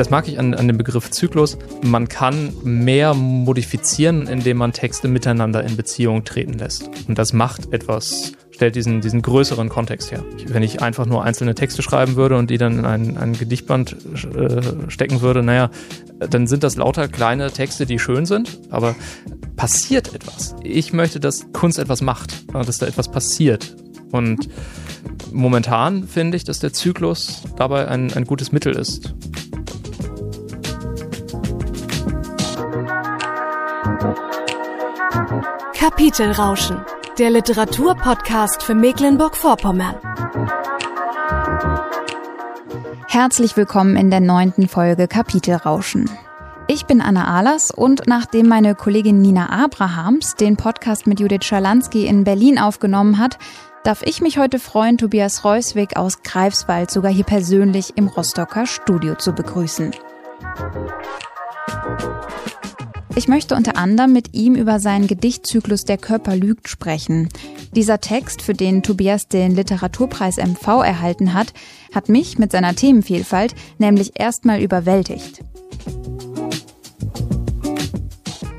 das mag ich an, an dem Begriff Zyklus. Man kann mehr modifizieren, indem man Texte miteinander in Beziehung treten lässt. Und das macht etwas stellt diesen, diesen größeren Kontext her. Wenn ich einfach nur einzelne Texte schreiben würde und die dann in ein, ein Gedichtband äh, stecken würde, naja, dann sind das lauter kleine Texte, die schön sind, aber passiert etwas. Ich möchte, dass Kunst etwas macht, dass da etwas passiert. Und momentan finde ich, dass der Zyklus dabei ein, ein gutes Mittel ist. Kapitelrauschen der Literaturpodcast für Mecklenburg-Vorpommern. Herzlich willkommen in der neunten Folge Kapitelrauschen. Ich bin Anna Ahlers und nachdem meine Kollegin Nina Abrahams den Podcast mit Judith Schalansky in Berlin aufgenommen hat, darf ich mich heute freuen, Tobias Reuswig aus Greifswald sogar hier persönlich im Rostocker Studio zu begrüßen. Ich möchte unter anderem mit ihm über seinen Gedichtzyklus Der Körper lügt sprechen. Dieser Text, für den Tobias den Literaturpreis MV erhalten hat, hat mich mit seiner Themenvielfalt nämlich erstmal überwältigt.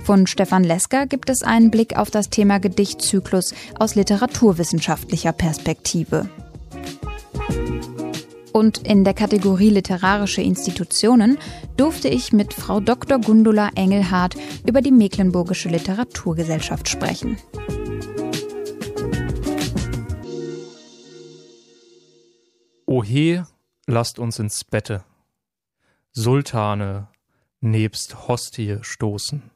Von Stefan Lesker gibt es einen Blick auf das Thema Gedichtzyklus aus literaturwissenschaftlicher Perspektive. Und in der Kategorie literarische Institutionen durfte ich mit Frau Dr. Gundula Engelhardt über die Mecklenburgische Literaturgesellschaft sprechen. Ohe, lasst uns ins Bette. Sultane nebst Hostie stoßen.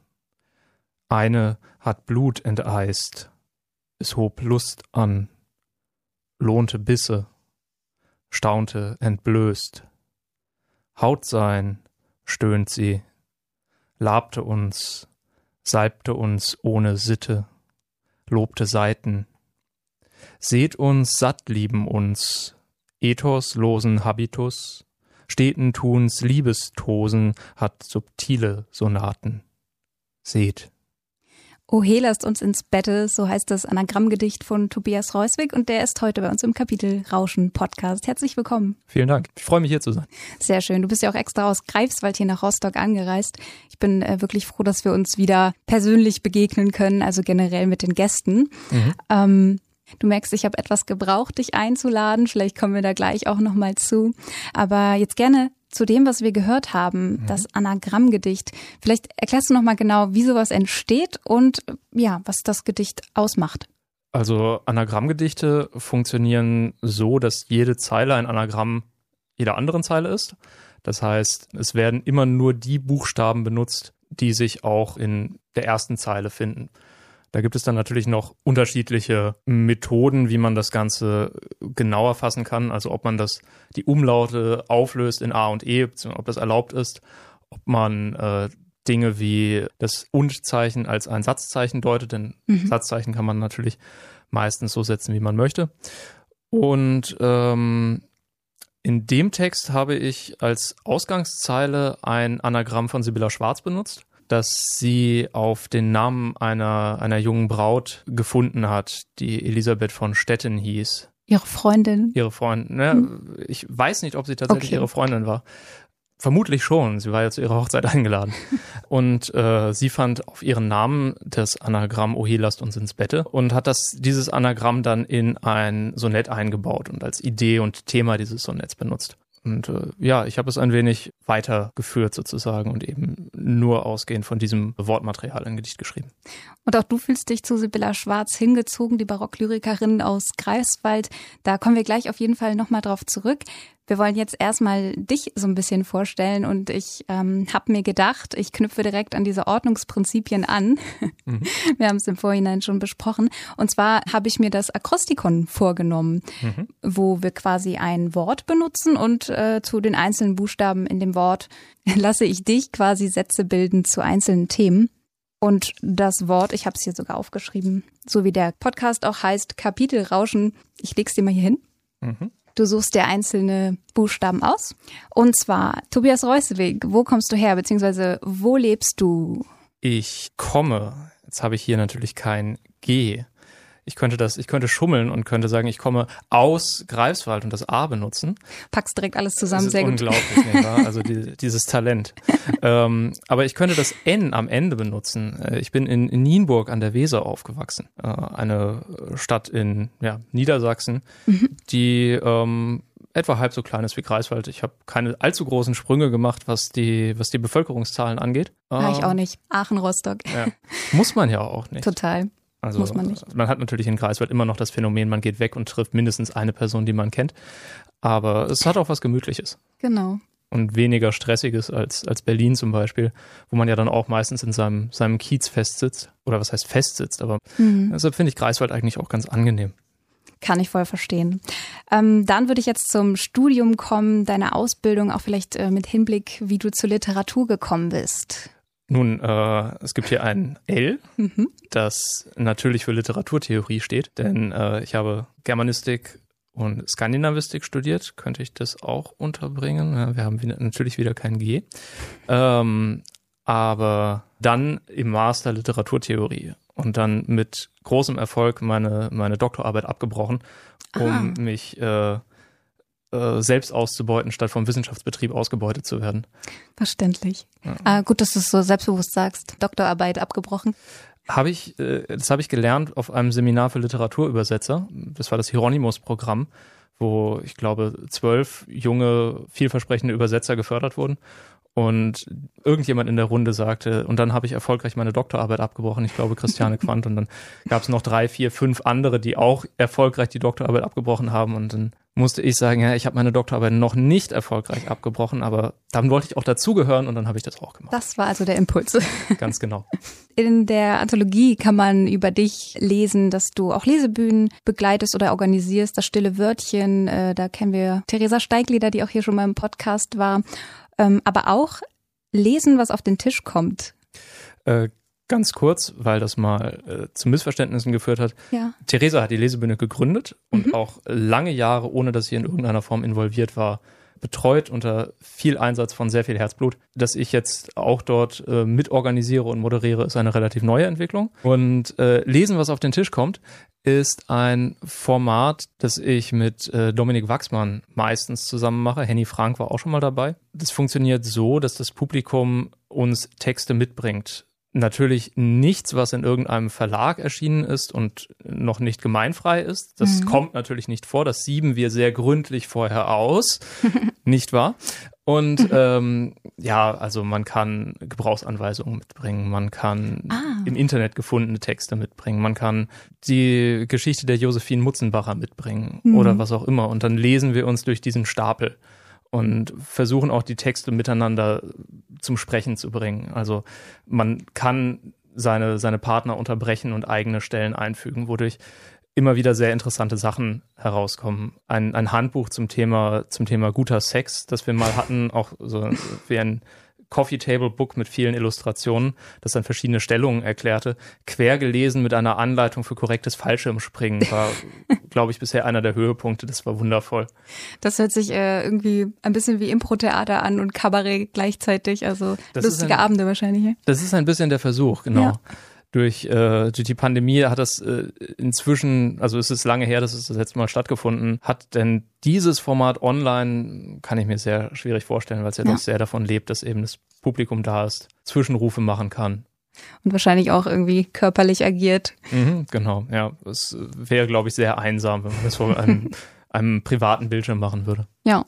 Eine hat Blut enteist, es hob Lust an, lohnte Bisse staunte entblößt. Haut sein, stöhnt sie, labte uns, salbte uns ohne Sitte, lobte Seiten. Seht uns satt lieben uns, ethoslosen Habitus, steten Tuns Liebestosen hat subtile Sonaten. Seht. O lasst uns ins Bette, so heißt das Anagrammgedicht von Tobias Reuswig und der ist heute bei uns im Kapitel Rauschen Podcast. Herzlich willkommen. Vielen Dank. Ich freue mich hier zu sein. Sehr schön. Du bist ja auch extra aus Greifswald hier nach Rostock angereist. Ich bin äh, wirklich froh, dass wir uns wieder persönlich begegnen können, also generell mit den Gästen. Mhm. Ähm, Du merkst, ich habe etwas gebraucht, dich einzuladen. Vielleicht kommen wir da gleich auch nochmal zu. Aber jetzt gerne zu dem, was wir gehört haben, mhm. das Anagrammgedicht. Vielleicht erklärst du noch mal genau, wie sowas entsteht und ja, was das Gedicht ausmacht. Also Anagrammgedichte funktionieren so, dass jede Zeile ein Anagramm jeder anderen Zeile ist. Das heißt, es werden immer nur die Buchstaben benutzt, die sich auch in der ersten Zeile finden. Da gibt es dann natürlich noch unterschiedliche Methoden, wie man das Ganze genauer fassen kann. Also ob man das, die Umlaute auflöst in A und E, ob das erlaubt ist, ob man äh, Dinge wie das Und-Zeichen als ein Satzzeichen deutet, denn mhm. Satzzeichen kann man natürlich meistens so setzen, wie man möchte. Und ähm, in dem Text habe ich als Ausgangszeile ein Anagramm von Sibylla Schwarz benutzt dass sie auf den Namen einer, einer jungen Braut gefunden hat, die Elisabeth von Stetten hieß. Ihre Freundin? Ihre Freundin. Ne? Hm. Ich weiß nicht, ob sie tatsächlich okay. ihre Freundin war. Vermutlich schon. Sie war ja zu ihrer Hochzeit eingeladen. und äh, sie fand auf ihren Namen das Anagramm Ohe, lasst uns ins Bette und hat das, dieses Anagramm dann in ein Sonett eingebaut und als Idee und Thema dieses Sonetts benutzt. Und äh, ja, ich habe es ein wenig weitergeführt sozusagen und eben nur ausgehend von diesem Wortmaterial ein Gedicht geschrieben. Und auch du fühlst dich zu Sibylla Schwarz hingezogen, die Barocklyrikerin aus Greifswald. Da kommen wir gleich auf jeden Fall nochmal drauf zurück. Wir wollen jetzt erstmal dich so ein bisschen vorstellen und ich ähm, habe mir gedacht, ich knüpfe direkt an diese Ordnungsprinzipien an. Mhm. Wir haben es im Vorhinein schon besprochen. Und zwar habe ich mir das Akrostikon vorgenommen, mhm. wo wir quasi ein Wort benutzen und äh, zu den einzelnen Buchstaben in dem Wort lasse ich dich quasi Sätze bilden zu einzelnen Themen. Und das Wort, ich habe es hier sogar aufgeschrieben, so wie der Podcast auch heißt, Kapitelrauschen. Ich leg's dir mal hier hin. Mhm. Du suchst dir einzelne Buchstaben aus. Und zwar, Tobias Reusewig, wo kommst du her, beziehungsweise wo lebst du? Ich komme, jetzt habe ich hier natürlich kein G. Ich könnte das, ich könnte schummeln und könnte sagen, ich komme aus Greifswald und das A benutzen. Packst direkt alles zusammen, das ist sehr unglaublich, gut. Wahr? Also die, dieses Talent. ähm, aber ich könnte das N am Ende benutzen. Äh, ich bin in, Nienburg an der Weser aufgewachsen, äh, eine Stadt in ja, Niedersachsen, mhm. die ähm, etwa halb so klein ist wie Greifswald. Ich habe keine allzu großen Sprünge gemacht, was die, was die Bevölkerungszahlen angeht. Ja, ich auch nicht. Aachen, Rostock. Ja. Muss man ja auch nicht. Total. Also Muss man nicht. Man hat natürlich in Greifswald immer noch das Phänomen, man geht weg und trifft mindestens eine Person, die man kennt. Aber es hat auch was Gemütliches. Genau. Und weniger Stressiges als, als Berlin zum Beispiel, wo man ja dann auch meistens in seinem, seinem Kiez festsitzt. Oder was heißt festsitzt, aber mhm. deshalb finde ich Greifswald eigentlich auch ganz angenehm. Kann ich voll verstehen. Ähm, dann würde ich jetzt zum Studium kommen, deine Ausbildung, auch vielleicht äh, mit Hinblick, wie du zur Literatur gekommen bist. Nun, äh, es gibt hier ein L, mhm. das natürlich für Literaturtheorie steht, denn äh, ich habe Germanistik und Skandinavistik studiert. Könnte ich das auch unterbringen? Ja, wir haben natürlich wieder kein G. Ähm, aber dann im Master Literaturtheorie und dann mit großem Erfolg meine, meine Doktorarbeit abgebrochen, um ah. mich äh, äh, selbst auszubeuten, statt vom Wissenschaftsbetrieb ausgebeutet zu werden. Verständlich. Ja. Ah, gut, dass du es so selbstbewusst sagst. Doktorarbeit abgebrochen. Habe ich, äh, das habe ich gelernt auf einem Seminar für Literaturübersetzer. Das war das Hieronymus-Programm, wo ich glaube zwölf junge, vielversprechende Übersetzer gefördert wurden. Und irgendjemand in der Runde sagte, und dann habe ich erfolgreich meine Doktorarbeit abgebrochen, ich glaube Christiane Quandt, und dann gab es noch drei, vier, fünf andere, die auch erfolgreich die Doktorarbeit abgebrochen haben. Und dann musste ich sagen, ja, ich habe meine Doktorarbeit noch nicht erfolgreich abgebrochen, aber dann wollte ich auch dazugehören und dann habe ich das auch gemacht. Das war also der Impuls. Ganz genau. In der Anthologie kann man über dich lesen, dass du auch Lesebühnen begleitest oder organisierst. Das stille Wörtchen, äh, da kennen wir Theresa Steiglieder, die auch hier schon mal im Podcast war ähm, aber auch lesen, was auf den Tisch kommt. Äh, ganz kurz, weil das mal äh, zu Missverständnissen geführt hat. Ja. Theresa hat die Lesebühne gegründet und mhm. auch lange Jahre, ohne dass sie in irgendeiner Form involviert war, betreut unter viel Einsatz von sehr viel Herzblut. Dass ich jetzt auch dort äh, mitorganisiere und moderiere, ist eine relativ neue Entwicklung. Und äh, lesen, was auf den Tisch kommt, ist ein Format, das ich mit äh, Dominik Wachsmann meistens zusammen mache. Henny Frank war auch schon mal dabei. Das funktioniert so, dass das Publikum uns Texte mitbringt natürlich nichts, was in irgendeinem Verlag erschienen ist und noch nicht gemeinfrei ist. Das mhm. kommt natürlich nicht vor. Das sieben wir sehr gründlich vorher aus, nicht wahr? Und ähm, ja, also man kann Gebrauchsanweisungen mitbringen, man kann ah. im Internet gefundene Texte mitbringen, man kann die Geschichte der Josephine Mutzenbacher mitbringen mhm. oder was auch immer. Und dann lesen wir uns durch diesen Stapel und versuchen auch die Texte miteinander zum Sprechen zu bringen. Also man kann seine, seine Partner unterbrechen und eigene Stellen einfügen, wodurch immer wieder sehr interessante Sachen herauskommen. Ein, ein Handbuch zum Thema, zum Thema guter Sex, das wir mal hatten, auch so wie ein Coffee Table Book mit vielen Illustrationen, das dann verschiedene Stellungen erklärte, quer gelesen mit einer Anleitung für korrektes Fallschirmspringen, war, glaube ich, bisher einer der Höhepunkte. Das war wundervoll. Das hört sich äh, irgendwie ein bisschen wie Impro-Theater an und Kabarett gleichzeitig, also das lustige ein, Abende wahrscheinlich. Das ist ein bisschen der Versuch, genau. Ja durch, äh, die Pandemie hat das äh, inzwischen, also es ist lange her, dass es das letzte Mal stattgefunden hat, denn dieses Format online kann ich mir sehr schwierig vorstellen, weil es ja, ja. doch sehr davon lebt, dass eben das Publikum da ist, Zwischenrufe machen kann. Und wahrscheinlich auch irgendwie körperlich agiert. Mhm, genau, ja. Es wäre, glaube ich, sehr einsam, wenn man das vor einem, einem privaten Bildschirm machen würde. Ja.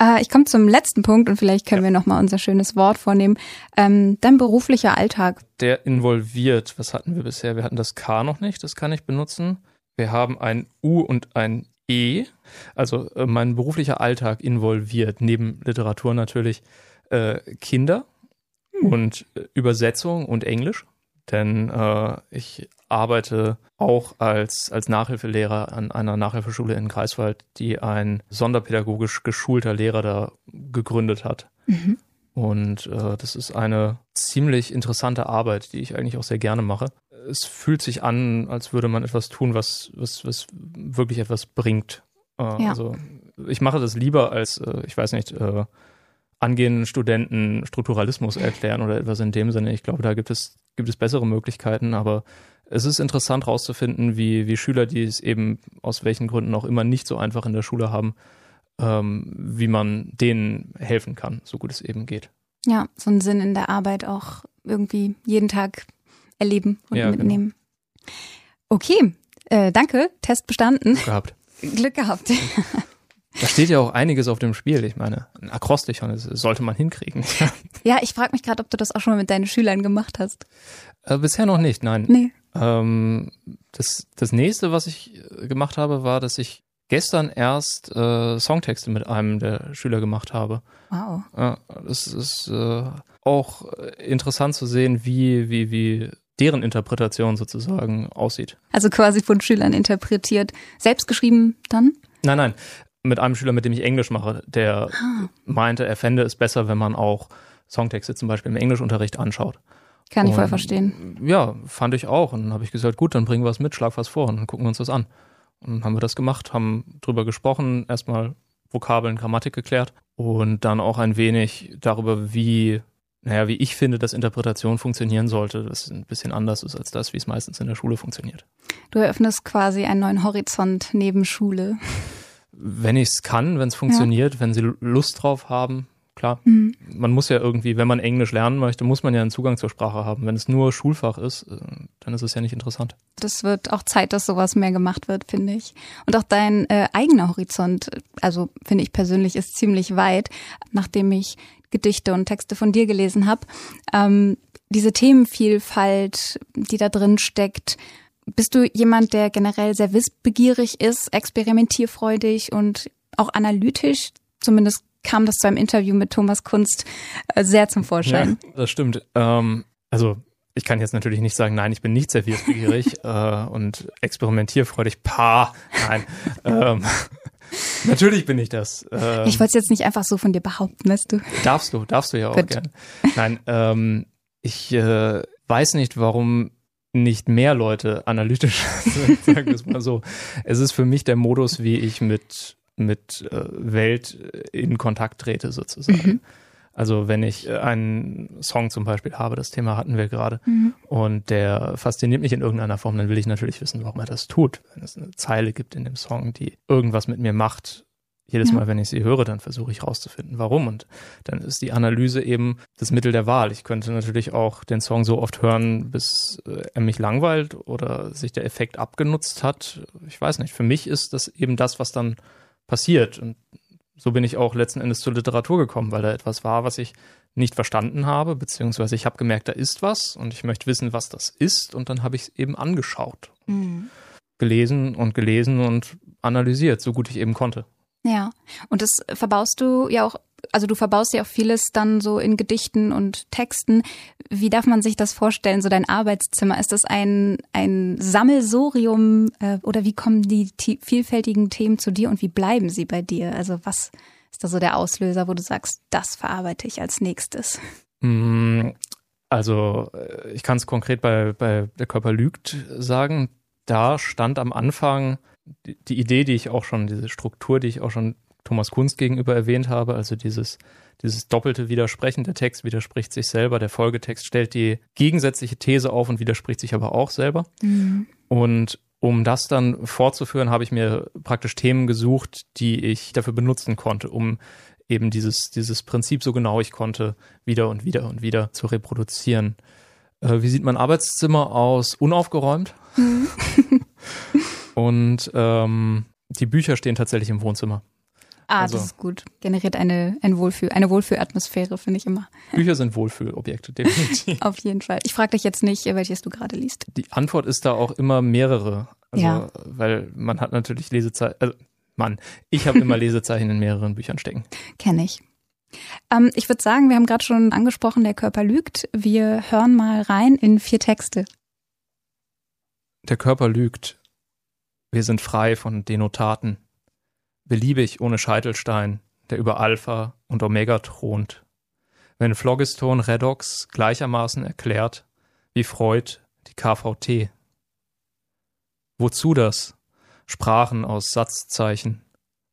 Äh, ich komme zum letzten Punkt und vielleicht können ja. wir nochmal unser schönes Wort vornehmen. Ähm, dein beruflicher Alltag. Der involviert, was hatten wir bisher? Wir hatten das K noch nicht, das kann ich benutzen. Wir haben ein U und ein E. Also äh, mein beruflicher Alltag involviert, neben Literatur natürlich, äh, Kinder hm. und äh, Übersetzung und Englisch. Denn äh, ich arbeite auch als, als Nachhilfelehrer an einer Nachhilfeschule in Greifswald, die ein sonderpädagogisch geschulter Lehrer da gegründet hat. Mhm. Und äh, das ist eine ziemlich interessante Arbeit, die ich eigentlich auch sehr gerne mache. Es fühlt sich an, als würde man etwas tun, was, was, was wirklich etwas bringt. Äh, ja. Also ich mache das lieber als, äh, ich weiß nicht, äh, angehenden Studenten Strukturalismus erklären oder etwas in dem Sinne. Ich glaube, da gibt es, gibt es bessere Möglichkeiten, aber es ist interessant herauszufinden, wie, wie Schüler, die es eben aus welchen Gründen auch immer nicht so einfach in der Schule haben, ähm, wie man denen helfen kann, so gut es eben geht. Ja, so einen Sinn in der Arbeit auch irgendwie jeden Tag erleben und ja, genau. mitnehmen. Genau. Okay, äh, danke, Test bestanden. Glück gehabt. Glück gehabt. Da steht ja auch einiges auf dem Spiel. Ich meine, ein Akrostichon sollte man hinkriegen. ja, ich frage mich gerade, ob du das auch schon mal mit deinen Schülern gemacht hast. Äh, bisher noch nicht, nein. Nee. Ähm, das, das nächste, was ich äh, gemacht habe, war, dass ich gestern erst äh, Songtexte mit einem der Schüler gemacht habe. Wow. Ja, das ist äh, auch interessant zu sehen, wie, wie, wie deren Interpretation sozusagen aussieht. Also quasi von Schülern interpretiert. Selbst geschrieben dann? Nein, nein. Mit einem Schüler, mit dem ich Englisch mache, der ah. meinte, er fände es besser, wenn man auch Songtexte zum Beispiel im Englischunterricht anschaut. Kann ich und, voll verstehen. Ja, fand ich auch. Und dann habe ich gesagt, gut, dann bringen wir es mit, schlag was vor und dann gucken wir uns das an. Und dann haben wir das gemacht, haben drüber gesprochen, erstmal Vokabeln, Grammatik geklärt und dann auch ein wenig darüber, wie, naja, wie ich finde, dass Interpretation funktionieren sollte, das ein bisschen anders ist als das, wie es meistens in der Schule funktioniert. Du eröffnest quasi einen neuen Horizont neben Schule. Wenn ich es kann, wenn es funktioniert, ja. wenn sie Lust drauf haben, klar. Mhm. Man muss ja irgendwie, wenn man Englisch lernen möchte, muss man ja einen Zugang zur Sprache haben. Wenn es nur Schulfach ist, äh, dann ist es ja nicht interessant. Das wird auch Zeit, dass sowas mehr gemacht wird, finde ich. Und auch dein äh, eigener Horizont, also finde ich persönlich, ist ziemlich weit, nachdem ich Gedichte und Texte von dir gelesen habe. Ähm, diese Themenvielfalt, die da drin steckt, bist du jemand, der generell sehr wissbegierig ist, experimentierfreudig und auch analytisch? Zumindest kam das zu einem Interview mit Thomas Kunst äh, sehr zum Vorschein. Ja, das stimmt. Ähm, also ich kann jetzt natürlich nicht sagen, nein, ich bin nicht sehr wissbegierig äh, und experimentierfreudig. Pa, nein. ähm, natürlich bin ich das. Ähm, ich wollte es jetzt nicht einfach so von dir behaupten, weißt du. Darfst du, darfst du ja auch Gut. gern. Nein, ähm, ich äh, weiß nicht, warum nicht mehr Leute analytisch sind, sagen wir es mal so. Es ist für mich der Modus, wie ich mit mit äh, Welt in Kontakt trete sozusagen. Mhm. Also wenn ich äh, einen Song zum Beispiel habe, das Thema hatten wir gerade, mhm. und der fasziniert mich in irgendeiner Form, dann will ich natürlich wissen, warum er das tut. Wenn es eine Zeile gibt in dem Song, die irgendwas mit mir macht, jedes. Mal, wenn ich sie höre, dann versuche ich rauszufinden, warum. Und dann ist die Analyse eben das Mittel der Wahl. Ich könnte natürlich auch den Song so oft hören, bis äh, er mich langweilt oder sich der Effekt abgenutzt hat. Ich weiß nicht. Für mich ist das eben das, was dann passiert. Und so bin ich auch letzten Endes zur Literatur gekommen, weil da etwas war, was ich nicht verstanden habe, beziehungsweise ich habe gemerkt, da ist was und ich möchte wissen, was das ist. Und dann habe ich es eben angeschaut, mhm. gelesen und gelesen und analysiert, so gut ich eben konnte. Ja, und das verbaust du ja auch also du verbaust ja auch vieles dann so in Gedichten und Texten. Wie darf man sich das vorstellen, so dein Arbeitszimmer? Ist das ein, ein Sammelsorium äh, oder wie kommen die vielfältigen Themen zu dir und wie bleiben sie bei dir? Also was ist da so der Auslöser, wo du sagst, das verarbeite ich als nächstes? Mm, also äh, ich kann es konkret bei, bei Der Körper lügt sagen. Da stand am Anfang die, die Idee, die ich auch schon, diese Struktur, die ich auch schon Thomas Kunst gegenüber erwähnt habe, also dieses, dieses doppelte Widersprechen. Der Text widerspricht sich selber, der Folgetext stellt die gegensätzliche These auf und widerspricht sich aber auch selber. Mhm. Und um das dann fortzuführen, habe ich mir praktisch Themen gesucht, die ich dafür benutzen konnte, um eben dieses, dieses Prinzip so genau ich konnte, wieder und wieder und wieder zu reproduzieren. Äh, wie sieht mein Arbeitszimmer aus? Unaufgeräumt. Und ähm, die Bücher stehen tatsächlich im Wohnzimmer. Ah, also, das ist gut. Generiert eine, ein Wohlfühl, eine Wohlfühlatmosphäre, finde ich immer. Bücher sind Wohlfühlobjekte, definitiv. Auf jeden Fall. Ich frage dich jetzt nicht, welches du gerade liest. Die Antwort ist da auch immer mehrere. Also, ja. weil man hat natürlich Lesezeichen, also Mann, ich habe immer Lesezeichen in mehreren Büchern stecken. Kenne ich. Ähm, ich würde sagen, wir haben gerade schon angesprochen, der Körper lügt. Wir hören mal rein in vier Texte. Der Körper lügt. Wir sind frei von Denotaten beliebig ohne Scheitelstein, der über Alpha und Omega thront. Wenn Phlogiston Redox gleichermaßen erklärt wie Freud die KVT. Wozu das? Sprachen aus Satzzeichen,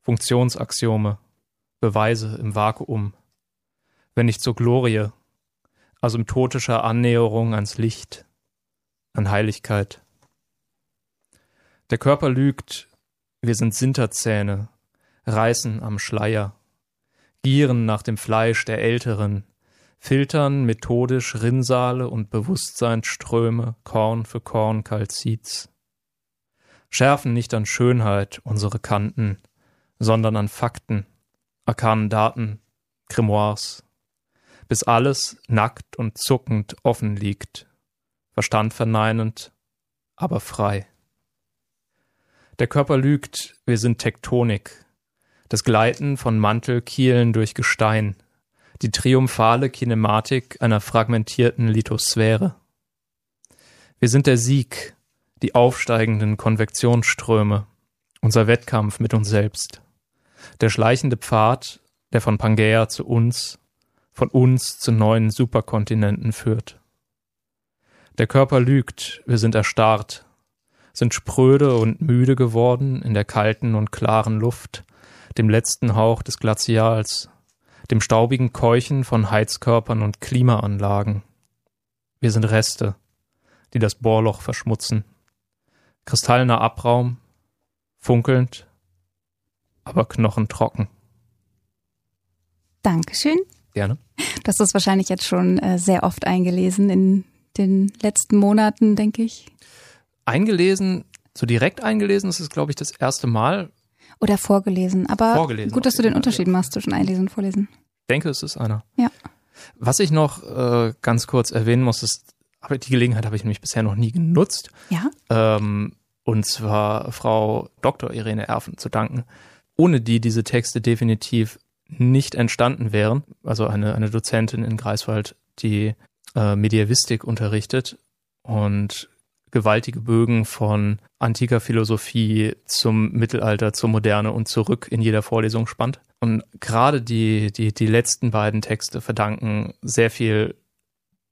Funktionsaxiome, Beweise im Vakuum. Wenn nicht zur Glorie, asymptotischer Annäherung ans Licht, an Heiligkeit Der Körper lügt, wir sind Sinterzähne, reißen am Schleier, gieren nach dem Fleisch der Älteren, filtern methodisch Rinnsale und Bewusstseinsströme Korn für Korn Kalziz. Schärfen nicht an Schönheit unsere Kanten, sondern an Fakten, arkanen Daten, Grimoires, bis alles nackt und zuckend offen liegt, Verstand verneinend, aber frei. Der Körper lügt, wir sind Tektonik, das Gleiten von Mantelkielen durch Gestein, die triumphale Kinematik einer fragmentierten Lithosphäre. Wir sind der Sieg, die aufsteigenden Konvektionsströme, unser Wettkampf mit uns selbst, der schleichende Pfad, der von Pangea zu uns, von uns zu neuen Superkontinenten führt. Der Körper lügt, wir sind erstarrt, sind spröde und müde geworden in der kalten und klaren Luft, dem letzten Hauch des Glazials, dem staubigen Keuchen von Heizkörpern und Klimaanlagen. Wir sind Reste, die das Bohrloch verschmutzen. Kristallener Abraum, funkelnd, aber knochentrocken. Dankeschön. Gerne. Du hast das wahrscheinlich jetzt schon äh, sehr oft eingelesen in den letzten Monaten, denke ich. Eingelesen, so direkt eingelesen, das ist, glaube ich, das erste Mal. Oder vorgelesen. Aber Vorgelesen gut, dass du den Unterschied machst zwischen Einlesen und Vorlesen. Ich denke, es ist einer. Ja. Was ich noch äh, ganz kurz erwähnen muss, ist, aber die Gelegenheit habe ich nämlich bisher noch nie genutzt. Ja? Ähm, und zwar Frau Dr. Irene Erfen zu danken, ohne die diese Texte definitiv nicht entstanden wären. Also eine, eine Dozentin in Greifswald, die äh, Medievistik unterrichtet und gewaltige Bögen von antiker Philosophie zum Mittelalter, zur Moderne und zurück in jeder Vorlesung spannt. Und gerade die, die, die letzten beiden Texte verdanken sehr viel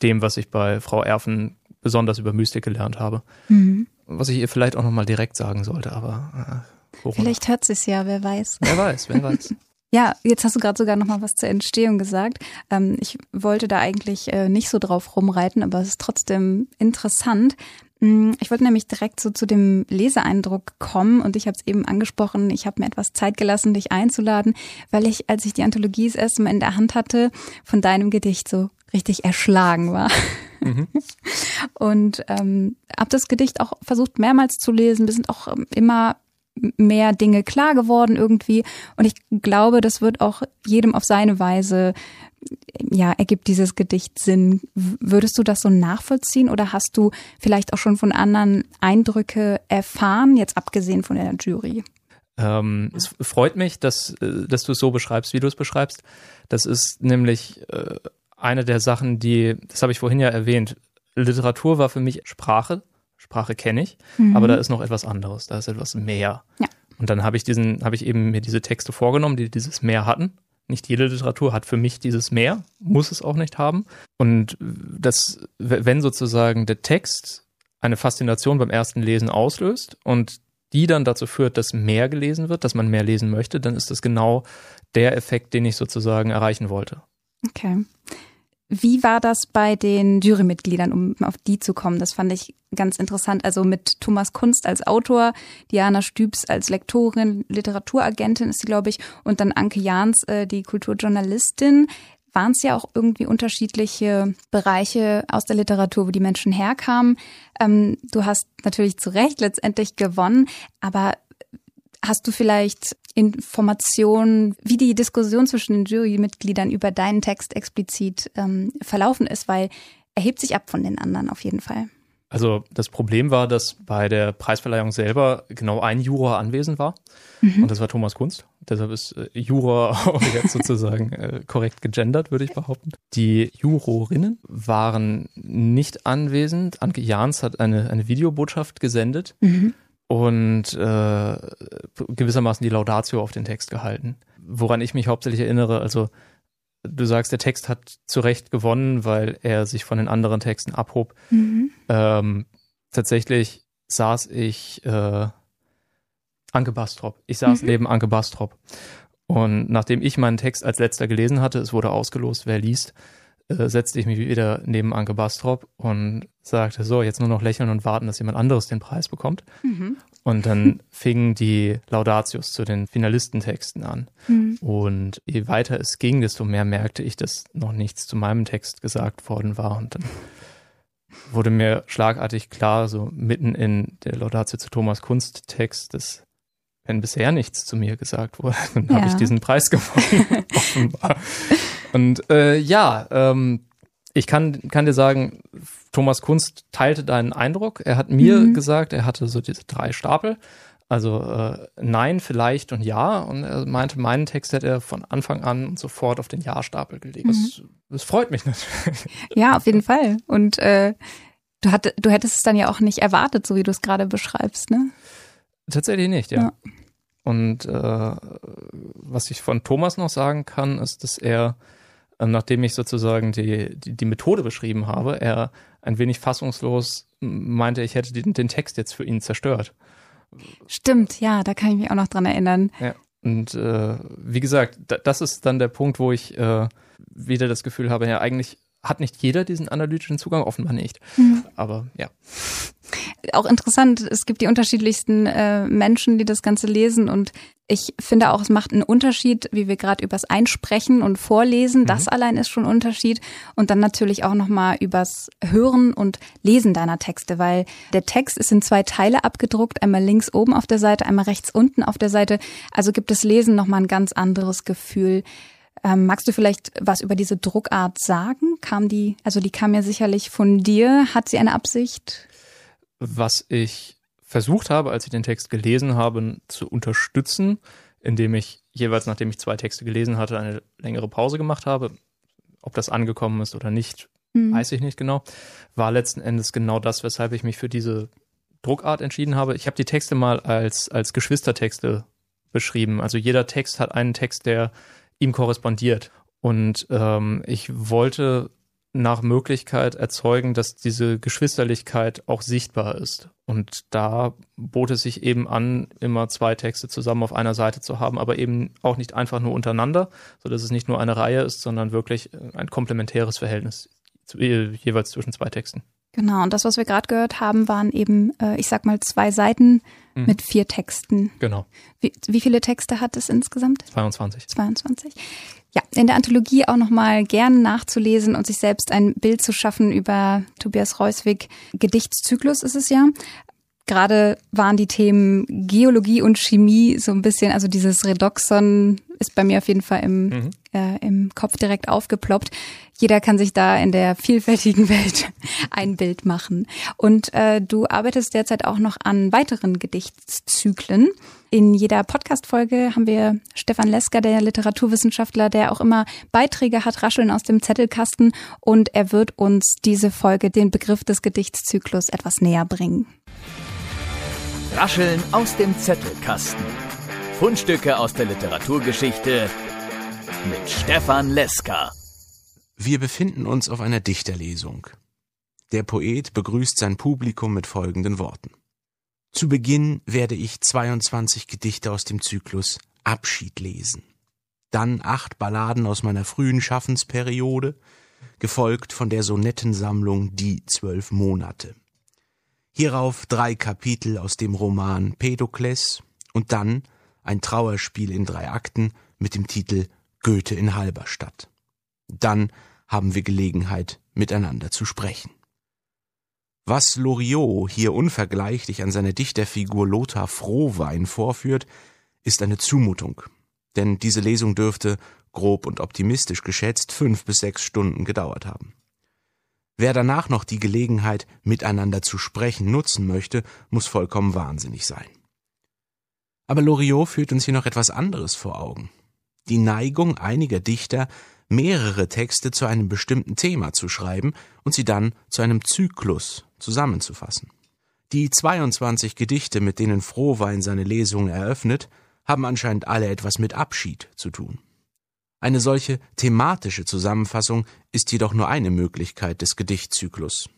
dem, was ich bei Frau Erfen besonders über Mystik gelernt habe. Mhm. Was ich ihr vielleicht auch nochmal direkt sagen sollte, aber äh. Vielleicht hört sie es ja, wer weiß. Wer weiß, wer weiß. Ja, jetzt hast du gerade sogar noch mal was zur Entstehung gesagt. Ähm, ich wollte da eigentlich äh, nicht so drauf rumreiten, aber es ist trotzdem interessant. Mm, Ich wollte nämlich direkt so zu dem Leseeindruck kommen und ich habe es eben angesprochen, ich habe mir etwas Zeit gelassen, dich einzuladen, weil ich, als ich die Anthologie das erste Mal in der Hand hatte, von deinem Gedicht so richtig erschlagen war. Mhm. Und ähm, habe das Gedicht auch versucht mehrmals zu lesen. Wir sind auch ähm, immer mehr Dinge klar geworden irgendwie. Und ich glaube, das wird auch jedem auf seine Weise, ja, ergibt dieses Gedicht Sinn. Würdest du das so nachvollziehen oder hast du vielleicht auch schon von anderen Eindrücke erfahren, jetzt abgesehen von der Jury? Ähm, es freut mich, dass, äh, dass du es so beschreibst, wie du es beschreibst. Das ist nämlich äh, eine der Sachen, die, das habe ich vorhin ja erwähnt, Literatur war für mich Sprache. Sprache kenne ich, aber da ist noch etwas anderes, da ist etwas mehr. Ja. Und dann habe ich diesen, habe ich eben mir diese Texte vorgenommen, die dieses Mehr hatten. Nicht jede Literatur hat für mich dieses Mehr, muss es auch nicht haben. Und das, wenn sozusagen der Text eine Faszination beim ersten Lesen auslöst und die dann dazu führt, dass mehr gelesen wird, dass man mehr lesen möchte, dann ist das genau der Effekt, den ich sozusagen erreichen wollte. Okay. Wie war das bei den Jurymitgliedern, um auf die zu kommen? Das fand ich ganz interessant. Also mit Thomas Kunst als Autor, Diana Stübs als Lektorin, Literaturagentin ist sie, glaube ich, und dann Anke Jahns, äh, die Kulturjournalistin. Waren es ja auch irgendwie unterschiedliche Bereiche aus der Literatur, wo die Menschen herkamen. Ähm, du hast natürlich zu Recht letztendlich gewonnen, aber Hast du vielleicht Informationen, wie die Diskussion zwischen den Jurymitgliedern über deinen Text explizit ähm, verlaufen ist? Weil er hebt sich ab von den anderen auf jeden Fall. Also das Problem war, dass bei der Preisverleihung selber genau ein Juror anwesend war. Und das war Thomas Kunst. Deshalb ist äh, Juror auch jetzt sozusagen äh, korrekt gegendert, würde ich behaupten. Die Jurorinnen waren nicht anwesend. Anke Jahns hat eine, eine Videobotschaft gesendet und äh, gewissermaßen die Laudatio auf den Text gehalten. Woran ich mich hauptsächlich erinnere, also du sagst, der Text hat zu Recht gewonnen, weil er sich von den anderen Texten abhob. Ähm, tatsächlich saß ich äh, Anke Bastrop. Ich saß neben Anke Bastrop. Und nachdem ich meinen Text als letzter gelesen hatte, es wurde ausgelost, wer liest, äh, setzte ich mich wieder neben Anke Bastrop und sagte, so, jetzt nur noch lächeln und warten, dass jemand anderes den Preis bekommt. Und dann fingen die Laudatius zu den Finalistentexten an. Mhm. Und je weiter es ging, desto mehr merkte ich, dass noch nichts zu meinem Text gesagt worden war. Und dann wurde mir schlagartig klar, so mitten in der Laudatio zu Thomas Kunsttext, dass wenn bisher nichts zu mir gesagt wurde, dann ja. habe ich diesen Preis gewonnen, offenbar. Und äh, ja, ähm, ich kann, kann dir sagen, Thomas Kunst teilte deinen Eindruck. Er hat mir mhm. gesagt, er hatte so diese drei Stapel. Also äh, nein, vielleicht und ja. Und er meinte, meinen Text hätte er von Anfang an sofort auf den Ja-Stapel gelegt. Mhm. Das, das, freut mich natürlich. Ja, auf jeden Fall. Und äh, du, hatte, du hättest es dann ja auch nicht erwartet, so wie du es gerade beschreibst, ne? Tatsächlich nicht, ja. ja. Und äh, was ich von Thomas noch sagen kann, ist, dass er nachdem ich sozusagen die, die, die, Methode beschrieben habe, er ein wenig fassungslos meinte, ich hätte den, den Text jetzt für ihn zerstört. Stimmt, ja, da kann ich mich auch noch dran erinnern. Ja. Und äh, wie gesagt, das ist dann der Punkt, wo ich äh, wieder das Gefühl habe, ja, eigentlich hat nicht jeder diesen analytischen Zugang, offenbar nicht. Mhm. Aber ja. Auch interessant, es gibt die unterschiedlichsten äh, Menschen, die das Ganze lesen und ich finde auch, es macht einen Unterschied, wie wir gerade übers Einsprechen und Vorlesen. Mhm. Das allein ist schon ein Unterschied. Und dann natürlich auch nochmal übers Hören und Lesen deiner Texte, weil der Text ist in zwei Teile abgedruckt. Einmal links oben auf der Seite, einmal rechts unten auf der Seite. Also gibt das Lesen nochmal ein ganz anderes Gefühl. Ähm, magst du vielleicht was über diese Druckart sagen? Kam die, also die kam ja sicherlich von dir. Hat sie eine Absicht? Was ich versucht habe, als ich den Text gelesen habe, zu unterstützen, indem ich jeweils, nachdem ich zwei Texte gelesen hatte, eine längere Pause gemacht habe. Ob das angekommen ist oder nicht, mhm. weiß ich nicht genau. War letzten Endes genau das, weshalb ich mich für diese Druckart entschieden habe. Ich habe die Texte mal als, als Geschwistertexte beschrieben. Also jeder Text hat einen Text, der ihm korrespondiert. Und ähm, ich wollte nach Möglichkeit erzeugen, dass diese Geschwisterlichkeit auch sichtbar ist. Und da bot es sich eben an, immer zwei Texte zusammen auf einer Seite zu haben, aber eben auch nicht einfach nur untereinander, so dass es nicht nur eine Reihe ist, sondern wirklich ein komplementäres Verhältnis jeweils zwischen zwei Texten. Genau, und das, was wir gerade gehört haben, waren eben, äh, ich sag mal, zwei Seiten mhm. mit vier Texten. Genau. Wie, wie viele Texte hat es insgesamt? 22. 22 ja, in der Anthologie auch nochmal gern nachzulesen und sich selbst ein Bild zu schaffen über Tobias Reuswig. Gedichtszyklus ist es ja. Gerade waren die Themen Geologie und Chemie so ein bisschen, also dieses Redoxon ist bei mir auf jeden Fall im, mhm. Äh, im Kopf direkt aufgeploppt. Jeder kann sich da in der vielfältigen Welt ein Bild machen. Und äh, du arbeitest derzeit auch noch an weiteren Gedichtszyklen. In jeder Podcast-Folge haben wir Stefan Lesker, der Literaturwissenschaftler, der auch immer Beiträge hat, Rascheln aus dem Zettelkasten. Und er wird uns diese Folge den Begriff des Gedichtszyklus etwas näher bringen. Rascheln aus dem Zettelkasten. Fundstücke aus der Literaturgeschichte mit Stefan Lesker. Wir befinden uns auf einer Dichterlesung. Der Poet begrüßt sein Publikum mit folgenden Worten. Zu Beginn werde ich 22 Gedichte aus dem Zyklus Abschied lesen. Dann acht Balladen aus meiner frühen Schaffensperiode, gefolgt von der Sonettensammlung Die zwölf Monate. Hierauf drei Kapitel aus dem Roman Pedokles und dann ein Trauerspiel in drei Akten mit dem Titel Goethe in Halberstadt. Dann haben wir Gelegenheit, miteinander zu sprechen. Was Loriot hier unvergleichlich an seiner Dichterfigur Lothar Frohwein vorführt, ist eine Zumutung. Denn diese Lesung dürfte, grob und optimistisch geschätzt, fünf bis sechs Stunden gedauert haben. Wer danach noch die Gelegenheit, miteinander zu sprechen, nutzen möchte, muss vollkommen wahnsinnig sein. Aber Loriot führt uns hier noch etwas anderes vor Augen. Die Neigung einiger Dichter, mehrere Texte zu einem bestimmten Thema zu schreiben und sie dann zu einem Zyklus zusammenzufassen. Die 22 Gedichte, mit denen Frohwein seine Lesung eröffnet, haben anscheinend alle etwas mit Abschied zu tun. Eine solche thematische Zusammenfassung ist jedoch nur eine Möglichkeit des Gedichtzyklus.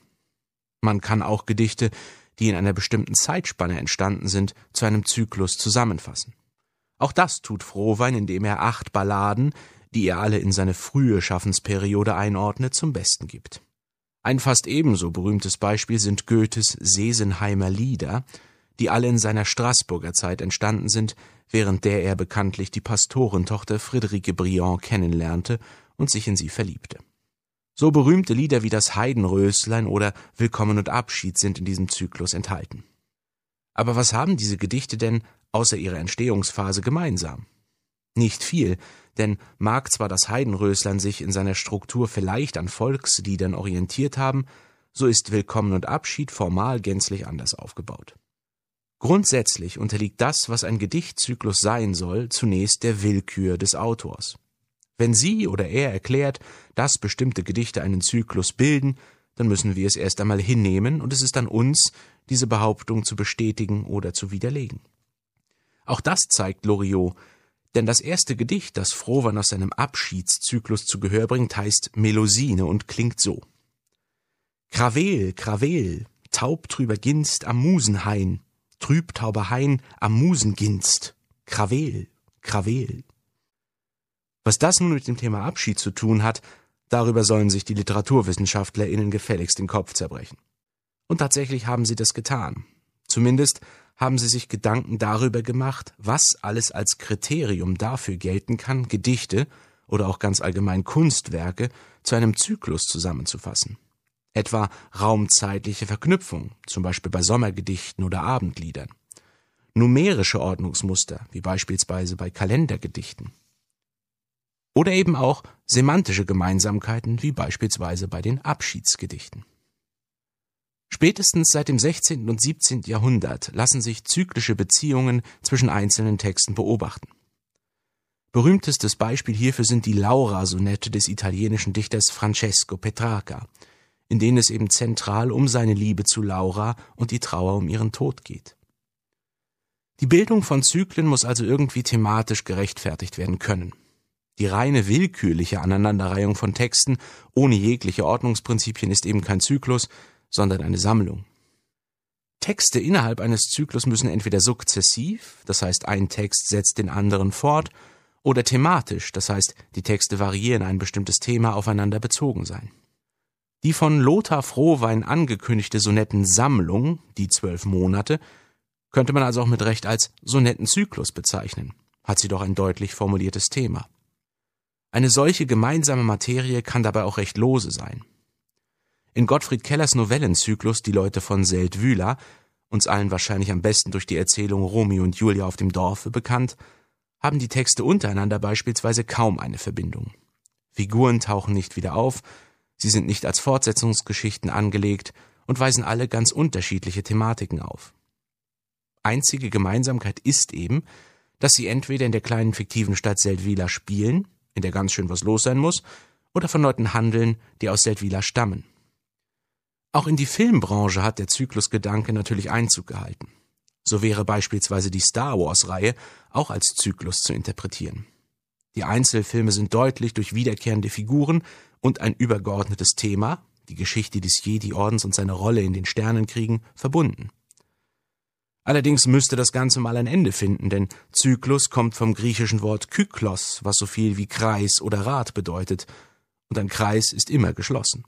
Man kann auch Gedichte, die in einer bestimmten Zeitspanne entstanden sind, zu einem Zyklus zusammenfassen. Auch das tut Frohwein, indem er acht Balladen, die er alle in seine frühe Schaffensperiode einordnet, zum Besten gibt. Ein fast ebenso berühmtes Beispiel sind Goethes Sesenheimer Lieder, die alle in seiner Straßburger Zeit entstanden sind, während der er bekanntlich die Pastorentochter Friederike Briand kennenlernte und sich in sie verliebte. So berühmte Lieder wie das Heidenröslein oder Willkommen und Abschied sind in diesem Zyklus enthalten. Aber was haben diese Gedichte denn außer ihrer Entstehungsphase gemeinsam? Nicht viel, denn mag zwar das Heidenröslein sich in seiner Struktur vielleicht an Volksliedern orientiert haben, so ist Willkommen und Abschied formal gänzlich anders aufgebaut. Grundsätzlich unterliegt das, was ein Gedichtzyklus sein soll, zunächst der Willkür des Autors. Wenn sie oder er erklärt, dass bestimmte Gedichte einen Zyklus bilden, dann müssen wir es erst einmal hinnehmen und es ist an uns, diese Behauptung zu bestätigen oder zu widerlegen. Auch das zeigt Loriot, denn das erste Gedicht, das Frohwan aus seinem Abschiedszyklus zu Gehör bringt, heißt Melusine und klingt so. Krawel, Krawel, taub trüber Ginst am Musenhain, trüb tauber Hain am Musenginst, Krawel, Krawel. Was das nun mit dem Thema Abschied zu tun hat, darüber sollen sich die LiteraturwissenschaftlerInnen gefälligst den Kopf zerbrechen. Und tatsächlich haben sie das getan. Zumindest haben sie sich Gedanken darüber gemacht, was alles als Kriterium dafür gelten kann, Gedichte oder auch ganz allgemein Kunstwerke zu einem Zyklus zusammenzufassen. Etwa raumzeitliche Verknüpfung, zum Beispiel bei Sommergedichten oder Abendliedern. Numerische Ordnungsmuster, wie beispielsweise bei Kalendergedichten. Oder eben auch semantische Gemeinsamkeiten, wie beispielsweise bei den Abschiedsgedichten. Spätestens seit dem 16. und 17. Jahrhundert lassen sich zyklische Beziehungen zwischen einzelnen Texten beobachten. Berühmtestes Beispiel hierfür sind die Laura-Sonette des italienischen Dichters Francesco Petrarca, in denen es eben zentral um seine Liebe zu Laura und die Trauer um ihren Tod geht. Die Bildung von Zyklen muss also irgendwie thematisch gerechtfertigt werden können. Die reine willkürliche Aneinanderreihung von Texten ohne jegliche Ordnungsprinzipien ist eben kein Zyklus, sondern eine Sammlung. Texte innerhalb eines Zyklus müssen entweder sukzessiv, das heißt ein Text setzt den anderen fort, oder thematisch, das heißt die Texte variieren ein bestimmtes Thema aufeinander bezogen sein. Die von Lothar Frohwein angekündigte Sonettensammlung, die zwölf Monate, könnte man also auch mit Recht als Sonettenzyklus bezeichnen, hat sie doch ein deutlich formuliertes Thema. Eine solche gemeinsame Materie kann dabei auch recht lose sein. In Gottfried Kellers Novellenzyklus Die Leute von Seldwyla, uns allen wahrscheinlich am besten durch die Erzählung Romeo und Julia auf dem Dorfe bekannt, haben die Texte untereinander beispielsweise kaum eine Verbindung. Figuren tauchen nicht wieder auf, sie sind nicht als Fortsetzungsgeschichten angelegt und weisen alle ganz unterschiedliche Thematiken auf. Einzige Gemeinsamkeit ist eben, dass sie entweder in der kleinen fiktiven Stadt Seldwyla spielen, in der ganz schön was los sein muss, oder von Leuten handeln, die aus Seldwyla stammen. Auch in die Filmbranche hat der Zyklusgedanke natürlich Einzug gehalten. So wäre beispielsweise die Star Wars-Reihe auch als Zyklus zu interpretieren. Die Einzelfilme sind deutlich durch wiederkehrende Figuren und ein übergeordnetes Thema, die Geschichte des Jedi-Ordens und seine Rolle in den Sternenkriegen, verbunden. Allerdings müsste das Ganze mal ein Ende finden, denn Zyklus kommt vom griechischen Wort Kyklos, was so viel wie Kreis oder Rad bedeutet, und ein Kreis ist immer geschlossen.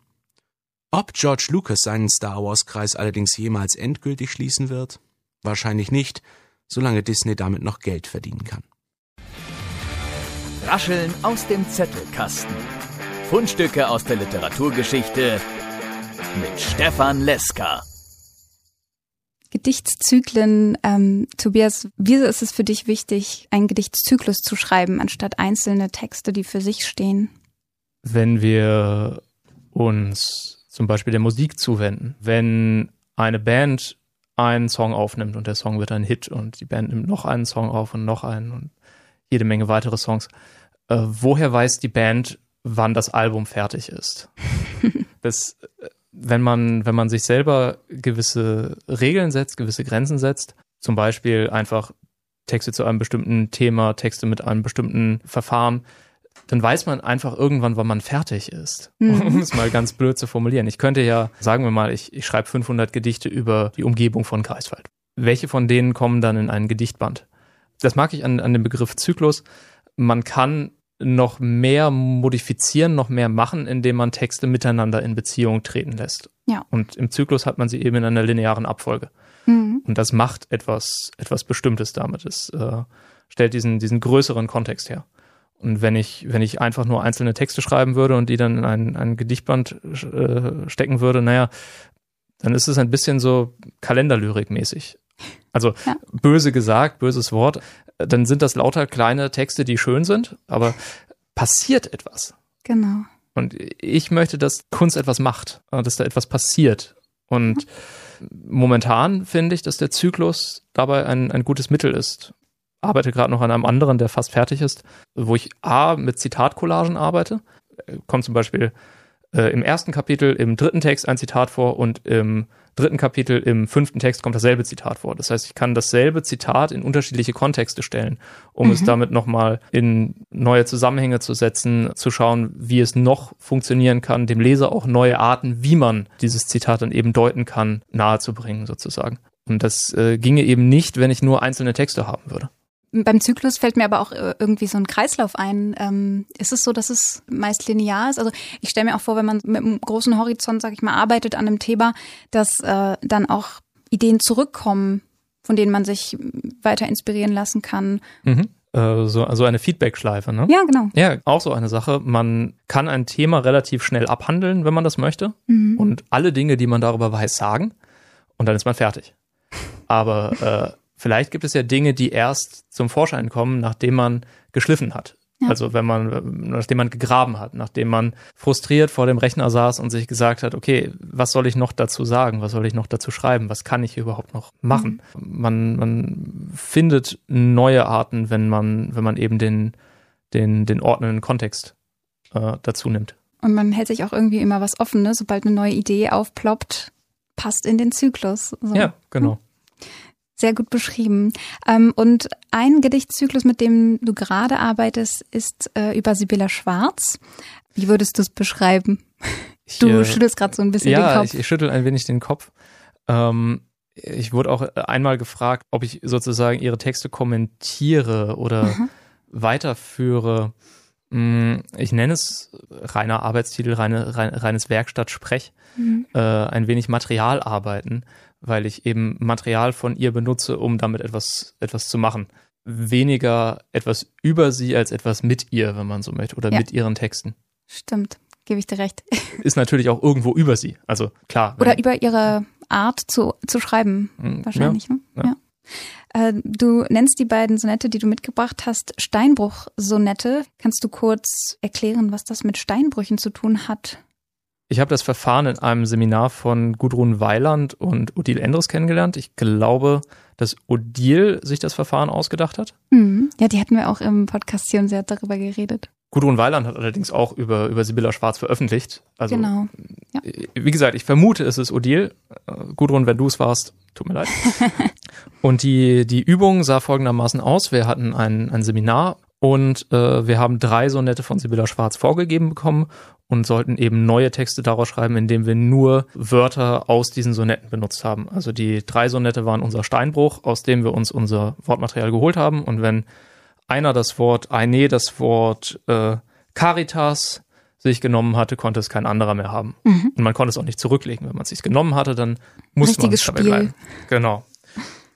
Ob George Lucas seinen Star Wars-Kreis allerdings jemals endgültig schließen wird? Wahrscheinlich nicht, solange Disney damit noch Geld verdienen kann. Rascheln aus dem Zettelkasten. Fundstücke aus der Literaturgeschichte mit Stefan Leska. Gedichtszyklen, ähm, Tobias, wieso ist es für dich wichtig, einen Gedichtszyklus zu schreiben, anstatt einzelne Texte, die für sich stehen? Wenn wir uns zum Beispiel der Musik zuwenden. Wenn eine Band einen Song aufnimmt und der Song wird ein Hit und die Band nimmt noch einen Song auf und noch einen und jede Menge weitere Songs. Äh, woher weiß die Band, wann das Album fertig ist? das, äh, wenn man, wenn man sich selber gewisse Regeln setzt, gewisse Grenzen setzt, zum Beispiel einfach Texte zu einem bestimmten Thema, Texte mit einem bestimmten Verfahren, dann weiß man einfach irgendwann, wann man fertig ist. Mhm. Um es mal ganz blöd zu formulieren. Ich könnte ja, sagen wir mal, ich, ich schreibe 500 Gedichte über die Umgebung von Greifswald. Welche von denen kommen dann in einen Gedichtband? Das mag ich an, an dem Begriff Zyklus. Man kann noch mehr modifizieren, noch mehr machen, indem man Texte miteinander in Beziehung treten lässt. Ja. Und im Zyklus hat man sie eben in einer linearen Abfolge. Mhm. Und das macht etwas, etwas Bestimmtes damit. Es äh, stellt diesen, diesen größeren Kontext her. Und wenn ich, wenn ich einfach nur einzelne Texte schreiben würde und die dann in ein, ein Gedichtband äh, stecken würde, naja, dann ist es ein bisschen so Kalenderlyrik-mäßig. Also ja. böse gesagt, böses Wort, dann sind das lauter kleine Texte, die schön sind, aber passiert etwas. Genau. Und ich möchte, dass Kunst etwas macht, dass da etwas passiert. Und mhm. momentan finde ich, dass der Zyklus dabei ein, ein gutes Mittel ist arbeite gerade noch an einem anderen, der fast fertig ist, wo ich A mit Zitatcollagen arbeite. Kommt zum Beispiel äh, im ersten Kapitel im dritten Text ein Zitat vor und im dritten Kapitel im fünften Text kommt dasselbe Zitat vor. Das heißt, ich kann dasselbe Zitat in unterschiedliche Kontexte stellen, um mhm. es damit nochmal in neue Zusammenhänge zu setzen, zu schauen, wie es noch funktionieren kann, dem Leser auch neue Arten, wie man dieses Zitat dann eben deuten kann, nahezubringen sozusagen. Und das äh, ginge eben nicht, wenn ich nur einzelne Texte haben würde. Beim Zyklus fällt mir aber auch äh, irgendwie so ein Kreislauf ein. Ähm, ist es so, dass es meist linear ist? Also ich stelle mir auch vor, wenn man mit einem großen Horizont, sag ich mal, arbeitet an einem Thema, dass äh, dann auch Ideen zurückkommen, von denen man sich weiter inspirieren lassen kann. Mhm. Äh, so also eine Feedback-Schleife, ne? Ja, genau. Ja, auch so eine Sache. Man kann ein Thema relativ schnell abhandeln, wenn man das möchte. Mhm. Und alle Dinge, die man darüber weiß, sagen. Und dann ist man fertig. Aber äh, Vielleicht gibt es ja Dinge, die erst zum Vorschein kommen, nachdem man geschliffen hat. Ja. Also wenn man, nachdem man gegraben hat, nachdem man frustriert vor dem Rechner saß und sich gesagt hat, okay, was soll ich noch dazu sagen? Was soll ich noch dazu schreiben? Was kann ich überhaupt noch machen? Mhm. Man, man findet neue Arten, wenn man, wenn man eben den, den, den ordnenden Kontext äh, dazu nimmt. Und man hält sich auch irgendwie immer was offen, ne? Sobald eine neue Idee aufploppt, passt in den Zyklus. So. Ja, genau. Hm. Sehr gut beschrieben. Ähm, und ein Gedichtzyklus, mit dem du gerade arbeitest, ist äh, über Sibylla Schwarz. Wie würdest du es beschreiben? Ich, du äh, schüttelst gerade so ein bisschen ja, den Kopf. Ich, ich schüttel ein wenig den Kopf. Ähm, ich wurde auch einmal gefragt, ob ich sozusagen ihre Texte kommentiere oder mhm. weiterführe. Mm, ich nenne es reiner Arbeitstitel, reine, rein, reines Werkstattsprech, mhm. äh, ein wenig Materialarbeiten weil ich eben Material von ihr benutze, um damit etwas, etwas zu machen. Weniger etwas über sie als etwas mit ihr, wenn man so möchte, oder ja. mit ihren Texten. Stimmt, gebe ich dir recht. Ist natürlich auch irgendwo über sie. Also klar. Oder über ihre Art zu, zu schreiben, hm, wahrscheinlich. Ja, ne? ja. ja. Äh, du nennst die beiden Sonette, die du mitgebracht hast, Steinbruch-Sonette. Kannst du kurz erklären, was das mit Steinbrüchen zu tun hat? Ich habe das Verfahren in einem Seminar von Gudrun Weiland und Odile Endres kennengelernt. Ich glaube, dass Odile sich das Verfahren ausgedacht hat. Mhm. Ja, die hatten wir auch im Podcast hier und sie hat darüber geredet. Gudrun Weiland hat allerdings auch über, über Sibylla Schwarz veröffentlicht. Also, genau. Ja. Wie gesagt, ich vermute, es ist Odile. Äh, Gudrun, wenn du es warst, tut mir leid. und die, die Übung sah folgendermaßen aus. Wir hatten ein, ein Seminar und äh, wir haben drei Sonette von Sibylla Schwarz vorgegeben bekommen und sollten eben neue Texte daraus schreiben, indem wir nur Wörter aus diesen Sonetten benutzt haben. Also die drei Sonette waren unser Steinbruch, aus dem wir uns unser Wortmaterial geholt haben. Und wenn einer das Wort Aine, das Wort äh, Caritas sich genommen hatte, konnte es kein anderer mehr haben. Mhm. Und man konnte es auch nicht zurücklegen. Wenn man es sich genommen hatte, dann musste man es dabei bleiben. Genau.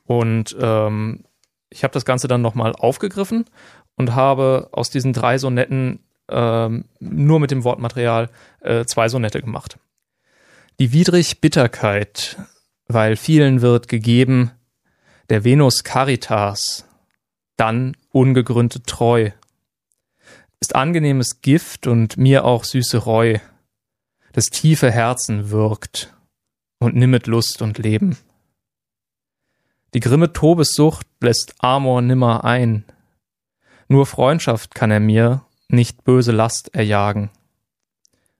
Und ähm, ich habe das Ganze dann nochmal aufgegriffen und habe aus diesen drei Sonetten ähm, nur mit dem Wortmaterial äh, zwei Sonette gemacht. Die widrig Bitterkeit, weil vielen wird gegeben, der Venus Caritas, dann ungegründet treu, ist angenehmes Gift und mir auch süße Reu, das tiefe Herzen wirkt und nimmet Lust und Leben. Die grimme Tobessucht lässt Amor nimmer ein, nur Freundschaft kann er mir, nicht böse Last erjagen.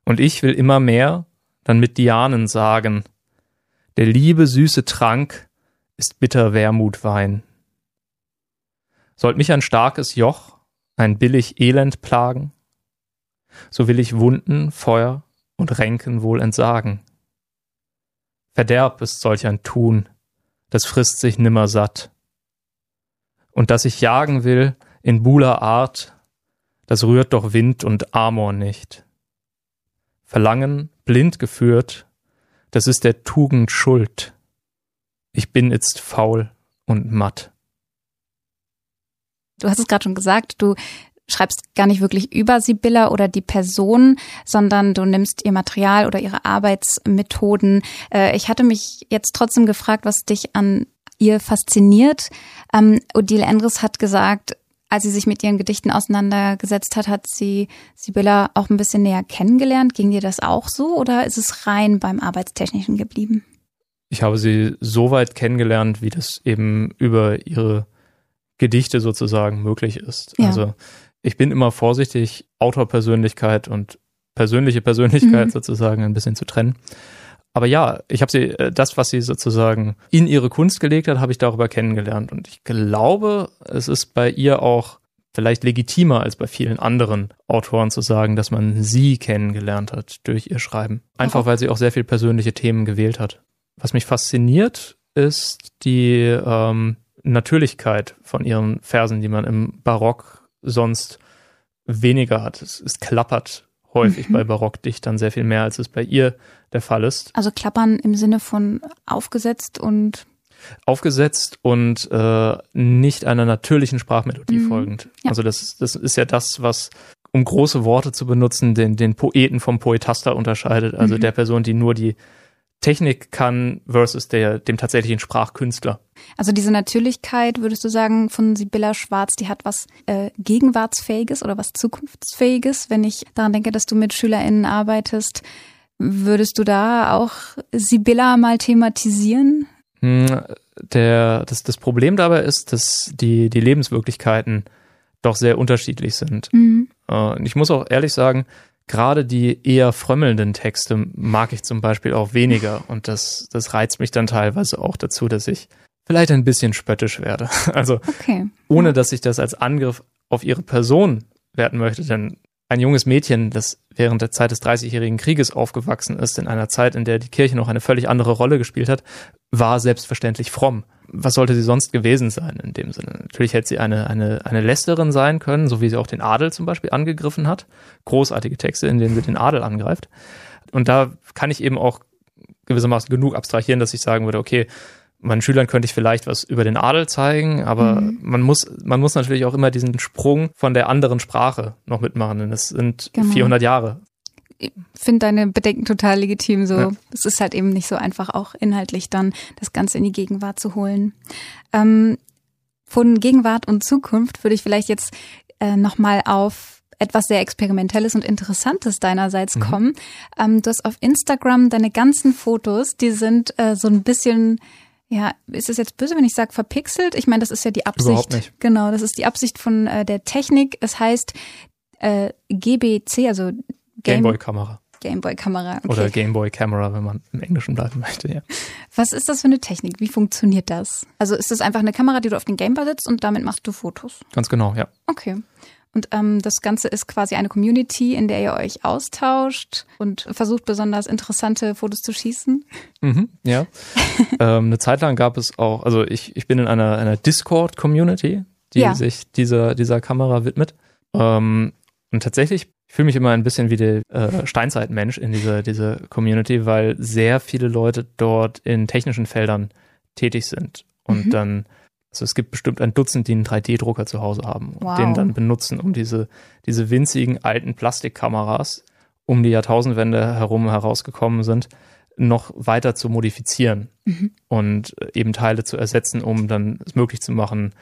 Und ich will immer mehr dann mit Dianen sagen, der Liebe süße Trank ist bitter Wermutwein. Sollt mich ein starkes Joch, ein billig Elend plagen, so will ich Wunden, Feuer und Ränken wohl entsagen. Verderb ist solch ein Tun, das frisst sich nimmer satt. Und dass ich jagen will, in buhler Art, das rührt doch Wind und Amor nicht. Verlangen, blind geführt, das ist der Tugend Schuld. Ich bin jetzt faul und matt. Du hast es gerade schon gesagt, du schreibst gar nicht wirklich über Sibylla oder die Person, sondern du nimmst ihr Material oder ihre Arbeitsmethoden. Äh, ich hatte mich jetzt trotzdem gefragt, was dich an ihr fasziniert. Ähm, Odile Endres hat gesagt, als sie sich mit ihren Gedichten auseinandergesetzt hat, hat sie Sibylla auch ein bisschen näher kennengelernt. Ging dir das auch so oder ist es rein beim Arbeitstechnischen geblieben? Ich habe sie so weit kennengelernt, wie das eben über ihre Gedichte sozusagen möglich ist. Ja. Also ich bin immer vorsichtig, Autorpersönlichkeit und persönliche Persönlichkeit mhm. sozusagen ein bisschen zu trennen. Aber ja, ich habe sie, äh, das, was sie sozusagen in ihre Kunst gelegt hat, habe ich darüber kennengelernt. Und ich glaube, es ist bei ihr auch vielleicht legitimer als bei vielen anderen Autoren zu sagen, dass man sie kennengelernt hat durch ihr Schreiben. Einfach weil sie auch sehr viel persönliche Themen gewählt hat. Was mich fasziniert, ist die ähm, Natürlichkeit von ihren Versen, die man im Barock sonst weniger hat. Es, es klappert häufig mhm. bei Barockdichtern sehr viel mehr, als es bei ihr der Fall ist. Also klappern im Sinne von aufgesetzt und aufgesetzt und äh, nicht einer natürlichen Sprachmelodie mhm. folgend. Ja. Also das, das ist ja das, was, um große Worte zu benutzen, den, den Poeten vom Poetaster unterscheidet. Also mhm. der Person, die nur die Technik kann versus der, dem tatsächlichen Sprachkünstler. Also diese Natürlichkeit, würdest du sagen, von Sibylla Schwarz, die hat was äh, Gegenwartsfähiges oder was Zukunftsfähiges? Wenn ich daran denke, dass du mit SchülerInnen arbeitest, würdest du da auch Sibylla mal thematisieren? Hm, der, das, das Problem dabei ist, dass die, die Lebenswirklichkeiten doch sehr unterschiedlich sind. Mhm. Äh, ich muss auch ehrlich sagen, gerade die eher frömmelnden Texte mag ich zum Beispiel auch weniger und das, das reizt mich dann teilweise auch dazu, dass ich vielleicht ein bisschen spöttisch werde. Also okay. ohne dass ich das als Angriff auf ihre Person werten möchte, denn ein junges Mädchen, das während der Zeit des Dreißigjährigen Krieges aufgewachsen ist, in einer Zeit, in der die Kirche noch eine völlig andere Rolle gespielt hat, war selbstverständlich fromm was sollte sie sonst gewesen sein in dem Sinne? Natürlich hätte sie eine, eine, eine Lästerin sein können, so wie sie auch den Adel zum Beispiel angegriffen hat. Großartige Texte, in denen sie den Adel angreift. Und da kann ich eben auch gewissermaßen genug abstrahieren, dass ich sagen würde, okay, meinen Schülern könnte ich vielleicht was über den Adel zeigen, aber mhm. man muss, man muss natürlich auch immer diesen Sprung von der anderen Sprache noch mitmachen, denn es sind genau. 400 Jahre finde deine Bedenken total legitim. So, ja. es ist halt eben nicht so einfach, auch inhaltlich dann das Ganze in die Gegenwart zu holen. Ähm, von Gegenwart und Zukunft würde ich vielleicht jetzt äh, nochmal auf etwas sehr Experimentelles und Interessantes deinerseits mhm. kommen. Ähm, du hast auf Instagram deine ganzen Fotos, die sind äh, so ein bisschen ja, ist es jetzt böse, wenn ich sage verpixelt? Ich meine, das ist ja die Absicht. Überhaupt nicht. Genau, das ist die Absicht von äh, der Technik. Es heißt äh, GBC, also Gameboy-Kamera. Gameboy-Kamera. Okay. Oder Gameboy-Kamera, wenn man im Englischen bleiben möchte, ja. Was ist das für eine Technik? Wie funktioniert das? Also ist das einfach eine Kamera, die du auf den Gameboy setzt und damit machst du Fotos? Ganz genau, ja. Okay. Und ähm, das Ganze ist quasi eine Community, in der ihr euch austauscht und versucht besonders interessante Fotos zu schießen. Mhm, ja. ähm, eine Zeit lang gab es auch, also ich, ich bin in einer, einer Discord-Community, die ja. sich dieser, dieser Kamera widmet. Ähm, und tatsächlich ich fühle mich immer ein bisschen wie der äh, Steinzeitmensch in dieser diese Community, weil sehr viele Leute dort in technischen Feldern tätig sind und mhm. dann also es gibt bestimmt ein Dutzend, die einen 3D-Drucker zu Hause haben und wow. den dann benutzen, um diese, diese winzigen alten Plastikkameras um die Jahrtausendwende herum herausgekommen sind, noch weiter zu modifizieren mhm. und eben Teile zu ersetzen, um dann es möglich zu machen,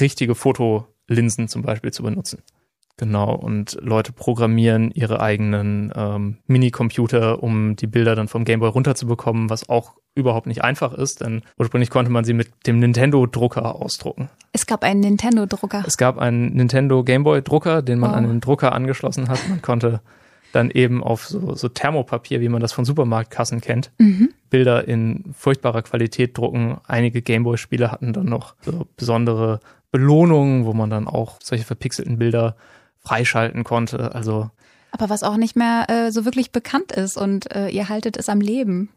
richtige Fotolinsen zum Beispiel zu benutzen. Genau, und Leute programmieren ihre eigenen ähm, Minicomputer, um die Bilder dann vom Gameboy runterzubekommen, was auch überhaupt nicht einfach ist, denn ursprünglich konnte man sie mit dem Nintendo-Drucker ausdrucken. Es gab einen Nintendo-Drucker. Es gab einen Nintendo Gameboy-Drucker, den man oh. an den Drucker angeschlossen hat. Man konnte dann eben auf so, so Thermopapier, wie man das von Supermarktkassen kennt, mhm. Bilder in furchtbarer Qualität drucken. Einige Gameboy-Spiele hatten dann noch so besondere Belohnungen, wo man dann auch solche verpixelten Bilder freischalten konnte. Also aber was auch nicht mehr äh, so wirklich bekannt ist und äh, ihr haltet es am Leben.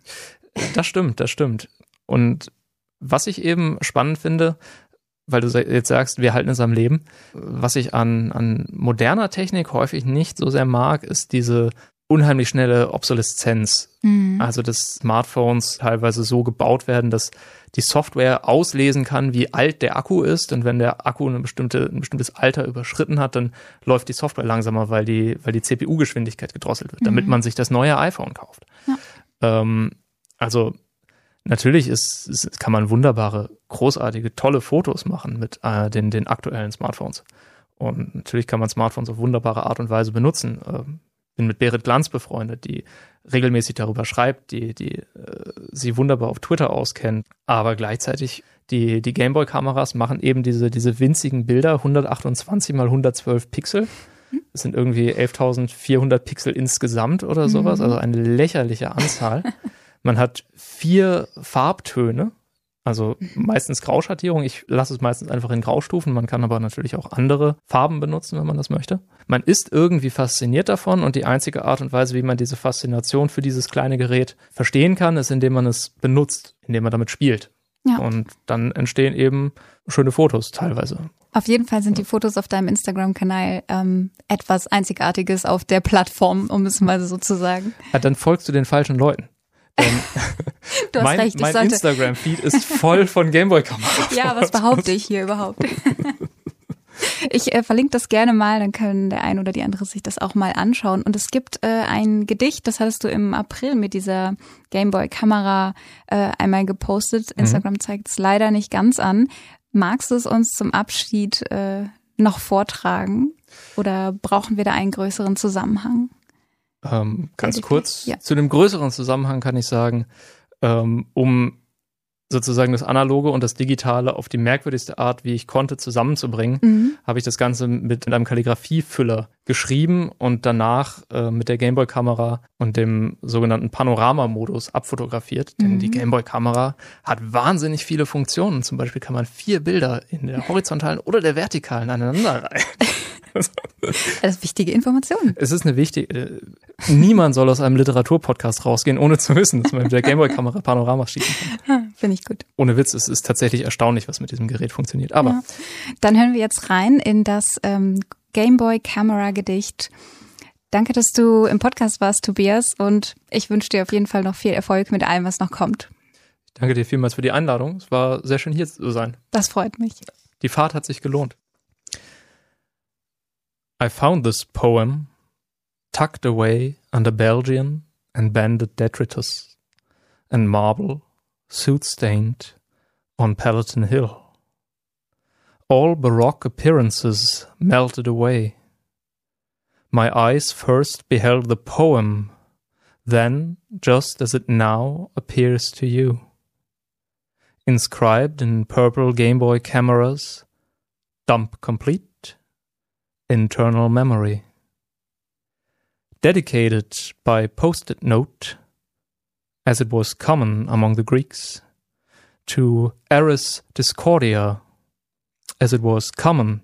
Das stimmt, das stimmt. Und was ich eben spannend finde, weil du jetzt sagst, wir halten es am Leben, was ich an, an moderner Technik häufig nicht so sehr mag, ist diese unheimlich schnelle Obsoleszenz. Mhm. Also dass Smartphones teilweise so gebaut werden, dass die Software auslesen kann, wie alt der Akku ist. Und wenn der Akku eine bestimmte, ein bestimmtes Alter überschritten hat, dann läuft die Software langsamer, weil die, weil die CPU-Geschwindigkeit gedrosselt wird, mhm. damit man sich das neue iPhone kauft. Ja. Ähm, also natürlich ist, ist, kann man wunderbare, großartige, tolle Fotos machen mit äh, den, den aktuellen Smartphones. Und natürlich kann man Smartphones auf wunderbare Art und Weise benutzen. Ähm, bin mit Berit Glanz befreundet, die regelmäßig darüber schreibt, die, die äh, sie wunderbar auf Twitter auskennt. Aber gleichzeitig die, die Gameboy-Kameras machen eben diese, diese winzigen Bilder, 128 mal 112 Pixel. Das sind irgendwie 11.400 Pixel insgesamt oder sowas, mhm. also eine lächerliche Anzahl. Man hat vier Farbtöne, also meistens Grauschattierung. Ich lasse es meistens einfach in Graustufen. Man kann aber natürlich auch andere Farben benutzen, wenn man das möchte. Man ist irgendwie fasziniert davon und die einzige Art und Weise, wie man diese Faszination für dieses kleine Gerät verstehen kann, ist, indem man es benutzt, indem man damit spielt. Ja. Und dann entstehen eben schöne Fotos teilweise. Auf jeden Fall sind die Fotos auf deinem Instagram-Kanal ähm, etwas Einzigartiges auf der Plattform, um es mal so zu sagen. Ja, dann folgst du den falschen Leuten. Ähm, du hast mein, recht. Mein Instagram-Feed ist voll von Gameboy-Kameras. ja, was behaupte ich hier überhaupt? Ich äh, verlinke das gerne mal, dann können der ein oder die andere sich das auch mal anschauen. Und es gibt äh, ein Gedicht, das hattest du im April mit dieser Gameboy-Kamera äh, einmal gepostet. Mhm. Instagram mhm. zeigt es leider nicht ganz an. Magst du es uns zum Abschied äh, noch vortragen? Oder brauchen wir da einen größeren Zusammenhang? Ähm, ganz kurz, ja. zu dem größeren Zusammenhang kann ich sagen, ähm, um sozusagen das Analoge und das Digitale auf die merkwürdigste Art, wie ich konnte, zusammenzubringen, mhm. habe ich das Ganze mit einem Kalligrafiefüller geschrieben und danach äh, mit der Gameboy-Kamera und dem sogenannten Panorama-Modus abfotografiert. Denn mhm. die Gameboy-Kamera hat wahnsinnig viele Funktionen. Zum Beispiel kann man vier Bilder in der horizontalen oder der vertikalen aneinanderreihen. Das ist wichtige Information. Es ist eine wichtige. Äh, niemand soll aus einem Literaturpodcast rausgehen, ohne zu wissen, dass man mit der Gameboy-Kamera Panoramas schießen kann. Finde ich gut. Ohne Witz, es ist tatsächlich erstaunlich, was mit diesem Gerät funktioniert. Aber ja. dann hören wir jetzt rein in das ähm, Gameboy-Kamera-Gedicht. Danke, dass du im Podcast warst, Tobias, und ich wünsche dir auf jeden Fall noch viel Erfolg mit allem, was noch kommt. Danke dir vielmals für die Einladung. Es war sehr schön hier zu sein. Das freut mich. Die Fahrt hat sich gelohnt. I found this poem tucked away under Belgian and banded detritus and marble, soot stained, on Palatine Hill. All Baroque appearances melted away. My eyes first beheld the poem, then just as it now appears to you. Inscribed in purple Game Boy cameras, dump complete internal memory. Dedicated by post it note, as it was common among the Greeks, to Eris Discordia, as it was common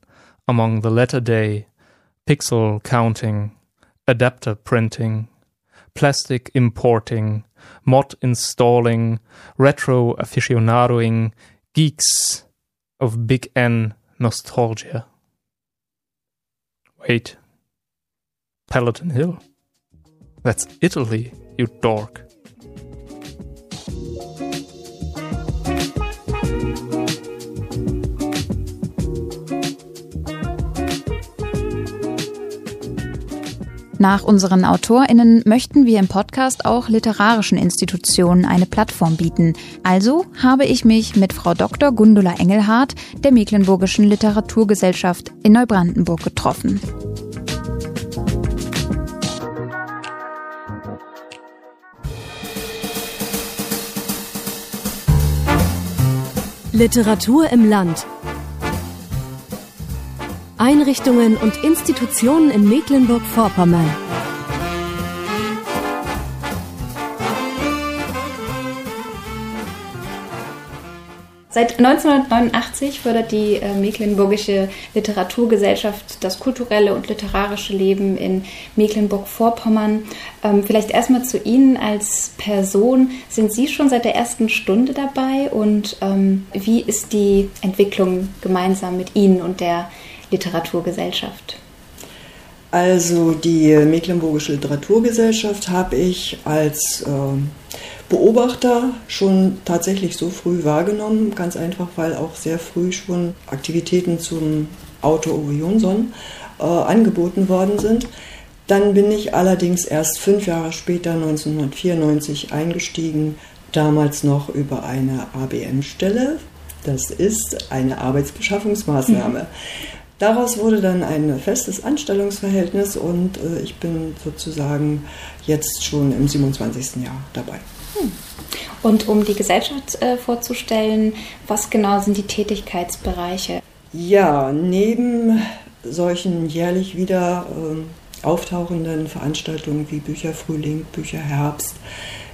among the latter day pixel counting, adapter printing, plastic importing, mod installing, retro aficionadoing geeks of Big N nostalgia. Wait. Paladin Hill? That's Italy, you dork. Nach unseren AutorInnen möchten wir im Podcast auch literarischen Institutionen eine Plattform bieten. Also habe ich mich mit Frau Dr. Gundula Engelhardt der Mecklenburgischen Literaturgesellschaft in Neubrandenburg getroffen. Literatur im Land Einrichtungen und Institutionen in Mecklenburg-Vorpommern. Seit 1989 fördert die äh, Mecklenburgische Literaturgesellschaft das kulturelle und literarische Leben in Mecklenburg-Vorpommern. Ähm, vielleicht erstmal zu Ihnen als Person. Sind Sie schon seit der ersten Stunde dabei und ähm, wie ist die Entwicklung gemeinsam mit Ihnen und der Literaturgesellschaft? Also die Mecklenburgische Literaturgesellschaft habe ich als äh, Beobachter schon tatsächlich so früh wahrgenommen, ganz einfach, weil auch sehr früh schon Aktivitäten zum Auto Uwe Jonsson äh, angeboten worden sind. Dann bin ich allerdings erst fünf Jahre später, 1994, eingestiegen, damals noch über eine ABM-Stelle. Das ist eine Arbeitsbeschaffungsmaßnahme. Mhm. Daraus wurde dann ein festes Anstellungsverhältnis und äh, ich bin sozusagen jetzt schon im 27. Jahr dabei. Hm. Und um die Gesellschaft äh, vorzustellen, was genau sind die Tätigkeitsbereiche? Ja, neben solchen jährlich wieder äh, auftauchenden Veranstaltungen wie Bücherfrühling, Bücherherbst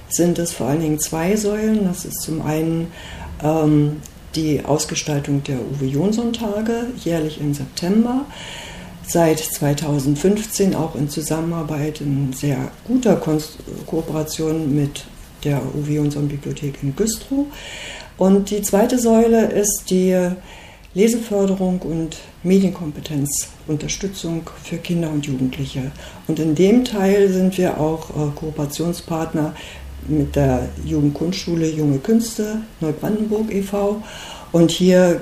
sind es vor allen Dingen zwei Säulen. Das ist zum einen ähm, die Ausgestaltung der Uwe Jonsson-Tage, jährlich im September. Seit 2015 auch in Zusammenarbeit in sehr guter Ko Kooperation mit der Uwe Jonsson Bibliothek in Güstrow. Und die zweite Säule ist die Leseförderung und Medienkompetenzunterstützung für Kinder und Jugendliche. Und in dem Teil sind wir auch äh, Kooperationspartner mit der Jugendkunstschule Junge Künste Neubrandenburg e.V. Und hier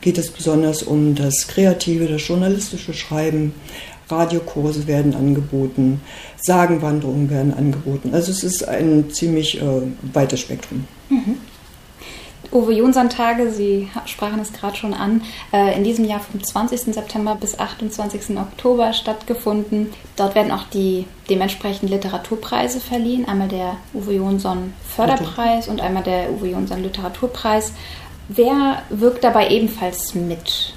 geht es besonders um das kreative, das journalistische Schreiben. Radiokurse werden angeboten, Sagenwanderungen werden angeboten. Also es ist ein ziemlich äh, weites Spektrum. Mhm. Uwe Jonsson-Tage, Sie sprachen es gerade schon an, äh, in diesem Jahr vom 20. September bis 28. Oktober stattgefunden. Dort werden auch die dementsprechend Literaturpreise verliehen. Einmal der Uwe Jonsson Förderpreis und einmal der Uwe Jonsson Literaturpreis. Wer wirkt dabei ebenfalls mit?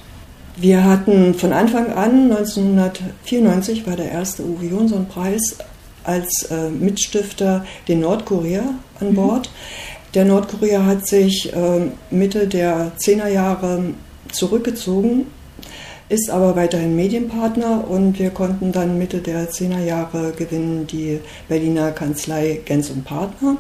Wir hatten von Anfang an, 1994 war der erste Uwe Jonsson-Preis, als äh, Mitstifter den Nordkorea an mhm. Bord. Mhm. Der Nordkorea hat sich ähm, Mitte der 10er Jahre zurückgezogen, ist aber weiterhin Medienpartner und wir konnten dann Mitte der 10er Jahre gewinnen die Berliner Kanzlei Gens und Partner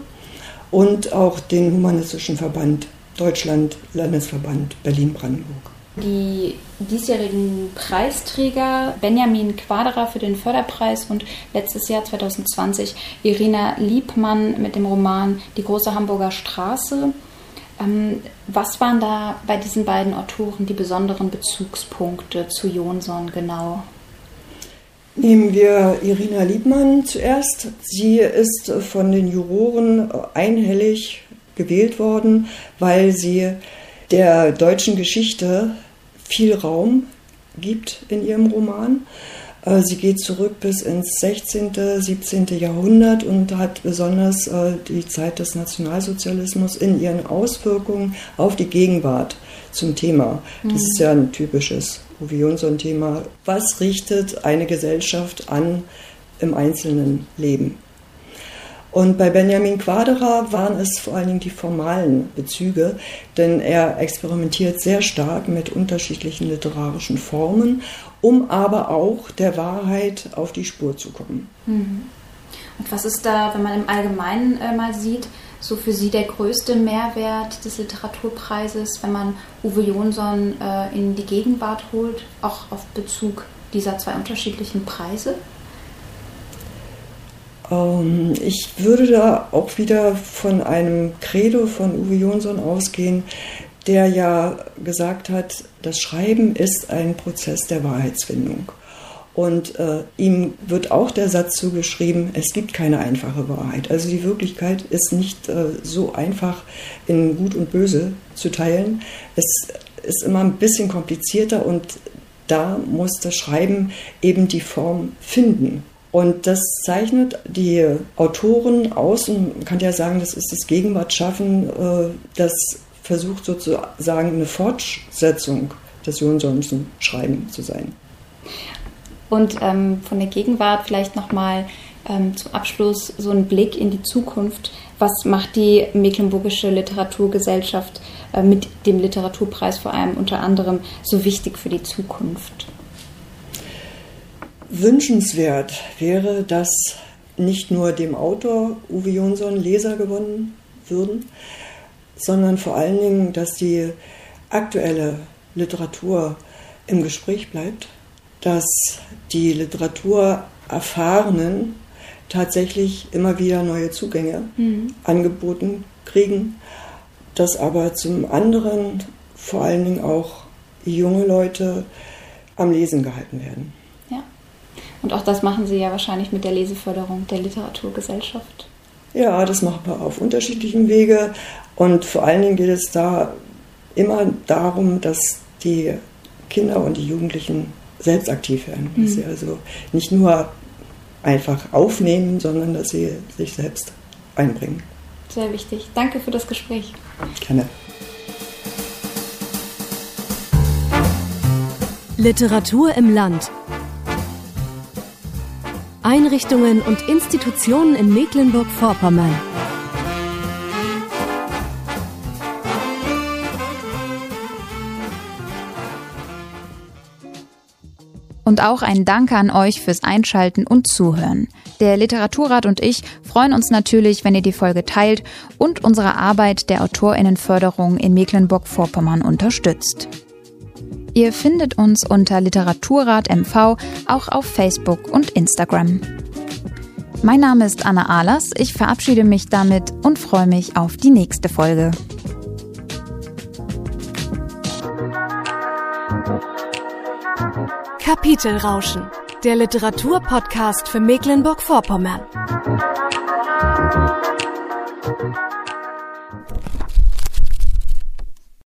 und auch den Humanistischen Verband Deutschland, Landesverband Berlin-Brandenburg. Die diesjährigen Preisträger Benjamin Quadra für den Förderpreis und letztes Jahr 2020 Irina Liebmann mit dem Roman Die große Hamburger Straße. Ähm, was waren da bei diesen beiden Autoren die besonderen Bezugspunkte zu Jonsson genau? Nehmen wir Irina Liebmann zuerst. Sie ist von den Juroren einhellig gewählt worden, weil sie der deutschen Geschichte viel Raum gibt in ihrem Roman. Äh, sie geht zurück bis ins 16., 17. Jahrhundert und hat besonders äh, die Zeit des Nationalsozialismus in ihren Auswirkungen auf die Gegenwart zum Thema. Das mhm. ist ja ein typisches Uwe Jonsson-Thema. Was richtet eine Gesellschaft an im einzelnen Leben? Und bei Benjamin Quadra waren es vor allen Dingen die formalen Bezüge, denn er experimentiert sehr stark mit unterschiedlichen literarischen Formen, um aber auch der Wahrheit auf die Spur zu kommen. Mhm. Und was ist da, wenn man im Allgemeinen äh, mal sieht, so für Sie der größte Mehrwert des Literaturpreises, wenn man Uwe Jonsson äh, in die Gegenwart holt, auch auf Bezug dieser zwei unterschiedlichen Preise? Ähm, ich würde da auch wieder von einem Credo von Uwe Jonsson ausgehen, der ja gesagt hat, das Schreiben ist ein Prozess der Wahrheitsfindung. Und äh, ihm wird auch der Satz zugeschrieben, es gibt keine einfache Wahrheit. Also die Wirklichkeit ist nicht äh, so einfach in Gut und Böse zu teilen. Es ist immer ein bisschen komplizierter und da muss das Schreiben eben die Form finden. Und das zeichnet die Autoren aus und man kann ja sagen, das ist das Gegenwartsschaffen, äh, das versucht sozusagen eine Fortsetzung des Jonsonschen Schreiben zu sein. Und ähm, von der Gegenwart vielleicht nochmal ähm, zum Abschluss so ein Blick in die Zukunft. Was macht die Mecklenburgische Literaturgesellschaft äh, mit dem Literaturpreis vor allem unter anderem so wichtig für die Zukunft? Wünschenswert wäre, dass nicht nur dem Autor Uwe Jonsson Leser gewonnen würden, sondern vor allen Dingen, dass die aktuelle Literatur im Gespräch bleibt, dass die Literaturerfahrenen tatsächlich immer wieder neue Zugänge mhm. angeboten kriegen, dass aber zum anderen vor allen Dingen auch junge Leute am Lesen gehalten werden. Und auch das machen Sie ja wahrscheinlich mit der Leseförderung der Literaturgesellschaft. Ja, das machen wir auf unterschiedlichen Wege. Und vor allen Dingen geht es da immer darum, dass die Kinder und die Jugendlichen selbst aktiv werden. Dass mhm. sie also nicht nur einfach aufnehmen, sondern dass sie sich selbst einbringen. Sehr wichtig. Danke für das Gespräch. Gerne. Literatur im Land. Einrichtungen und Institutionen in Mecklenburg-Vorpommern. Und auch ein Danke an euch fürs Einschalten und Zuhören. Der Literaturrat und ich freuen uns natürlich, wenn ihr die Folge teilt und unsere Arbeit der Autorinnenförderung in Mecklenburg-Vorpommern unterstützt. Ihr findet uns unter Literaturrat MV auch auf Facebook und Instagram. Mein Name ist Anna Ahlers, ich verabschiede mich damit und freue mich auf die nächste Folge. Kapitelrauschen, der Literaturpodcast für Mecklenburg-Vorpommern.